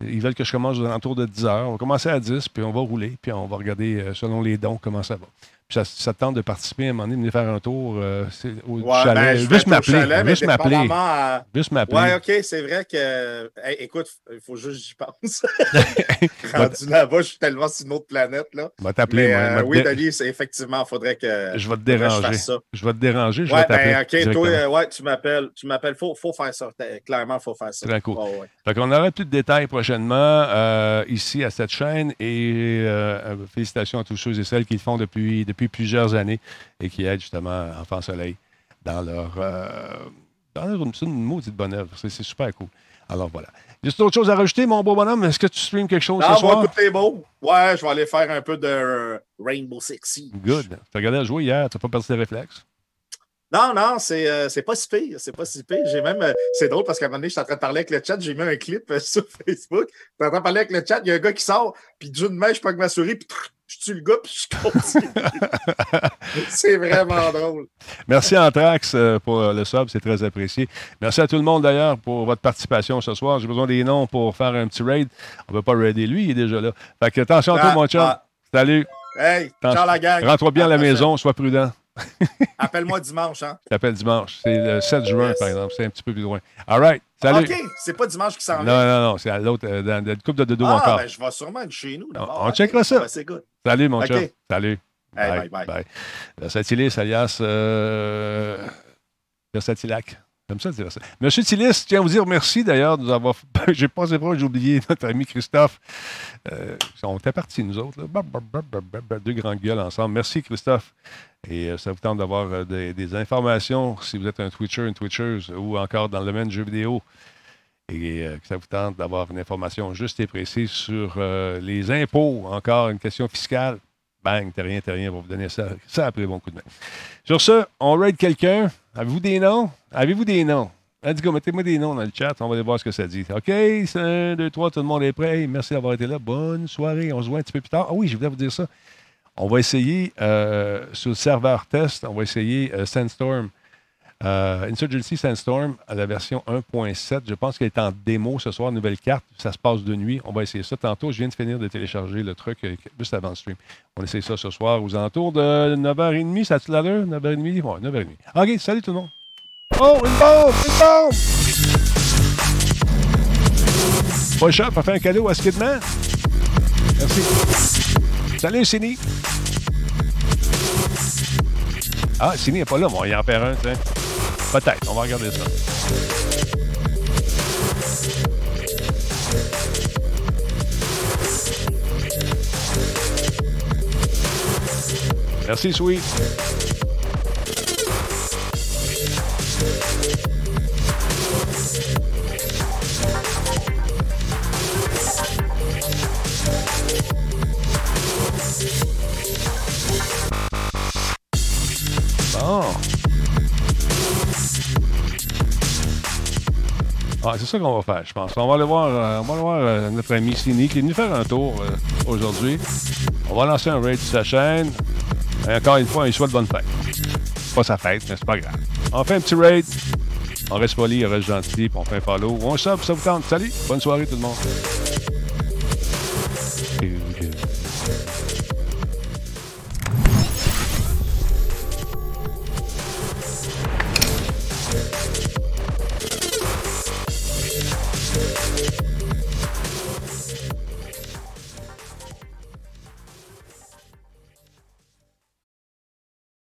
Ils veulent que je commence aux alentours de 10 heures. On va commencer à 10, puis on va rouler, puis on va regarder euh, selon les dons comment ça va. Ça, ça te tente de participer à un moment donné, venir faire un tour euh, au Ouais, chalet. ben, je juste m'appeler. Juste m'appeler. à- Juste m'appeler. Ouais, OK, c'est vrai que. Hey, écoute, il faut juste que j'y pense. Rendu là-bas, je suis tellement sur une autre planète. Là. Je vais t'appeler, euh, Je oui, Denis, c'est effectivement, il faudrait que. Je vais te je déranger. ça. Je vais te déranger, je Ouais, vais t'appeler. ben, OK, toi, euh, ouais, tu m'appelles. Tu m'appelles. Faut, faut faire ça. T'as- Clairement, il faut faire ça. Très cool. Ouais. Fait qu'on aura plus de détails prochainement euh, ici à cette chaîne et euh, euh, félicitations à tous ceux et celles qui le font depuis, depuis plusieurs années et qui aident justement Enfant Soleil dans leur, euh, dans leur c'est une maudite bonne œuvre. C'est c'est super cool. Alors voilà. Juste autre chose à rajouter, mon beau bonhomme? Est-ce que tu streams quelque chose Non, ce soir? moi, tout est beau. Ouais, je vais aller faire un peu de Rainbow Siege. Good. Tu regardé à jouer hier, tu n'as pas perdu tes réflexes? Non, non, c'est euh, c'est pas si pire. C'est pas si pire. J'ai même. euh, c'est drôle parce qu'à un moment donné, je suis en train de parler avec le chat. J'ai mis un clip euh, sur Facebook. Je suis en train de parler avec le chat. Il y a un gars qui sort, puis d'une main, je pogne ma souris, puis trrr, je tue le gars, puis je continue. c'est vraiment drôle. Merci Anthrax euh, pour le sub, c'est très apprécié. Merci à tout le monde d'ailleurs pour votre participation ce soir. J'ai besoin des noms pour faire un petit raid. On ne peut pas raider lui, il est déjà là. Fait que attention à toi, Ah, mon chum. ah. Salut. Hey, ciao la gang. Rentre bien à la maison, sois prudent. Appelle-moi dimanche, hein? Je t'appelle dimanche. C'est le 7 juin, Yes. par exemple. C'est un petit peu plus loin. All right. Salut. OK, c'est pas dimanche qui s'en Non, vient. non, non. C'est à l'autre, euh, dans, dans une couple de dodo ah, encore. ben, je vais sûrement être chez nous. On, checkera ça. C'est good. Salut, mon OK. chum. Salut. Hey, bye, bye. Versatilis, alias euh, Versatilac. J'aime ça. Monsieur Tillis, je tiens à vous dire merci d'ailleurs de nous avoir. J'ai pas c'est vrai, j'ai oublié notre ami Christophe. Euh, on était partis, nous autres. là. Deux grandes gueules ensemble. Merci, Christophe. Et euh, ça vous tente d'avoir euh, des, des informations si vous êtes un Twitcher, une Twitcheuse ou encore dans le domaine du jeu vidéo. Et euh, que ça vous tente d'avoir une information juste et précise sur euh, les impôts. Encore une question fiscale. Bang, t'as rien, t'as rien, on va vous donner ça. Ça a pris bon coup de main. Sur ce, on raid quelqu'un. Avez-vous des noms? Avez-vous des noms? Let's go, mettez-moi des noms dans le chat. On va aller voir ce que ça dit. OK, c'est un, deux, trois, tout le monde est prêt. Merci d'avoir été là. Bonne soirée. On se voit un petit peu plus tard. Ah oui, je voulais vous dire ça. On va essayer, euh, sur le serveur test, on va essayer Sandstorm. Euh, Insurgency Sandstorm à la version 1.7. Je pense qu'elle est en démo ce soir, nouvelle carte. Ça se passe de nuit. On va essayer ça tantôt. Je viens de finir de télécharger le truc euh, juste avant le stream. On essaye ça ce soir aux alentours de 9h30. Ça a-tu l'heure? 9h30? Ouais, 9h30. OK, salut tout le monde. Oh, une bombe! Une bombe! Pas cher faire un cadeau à Skidman. Merci. Salut, Sini. Ah, Sini n'est pas là, mais on va y en faire un, tiens. Peut-être, on va regarder ça. Merci, Sweet. Ah, c'est ça qu'on va faire, je pense. On va aller voir, euh, on va aller voir euh, notre ami Sini qui est venu faire un tour euh, aujourd'hui. On va lancer un raid sur sa chaîne. Et encore une fois, un choix de bonne fête. C'est pas sa fête, mais c'est pas grave. On fait un petit raid. On reste poli, on reste gentil, puis on fait un follow. On sub, ça vous tente. Salut, bonne soirée tout le monde.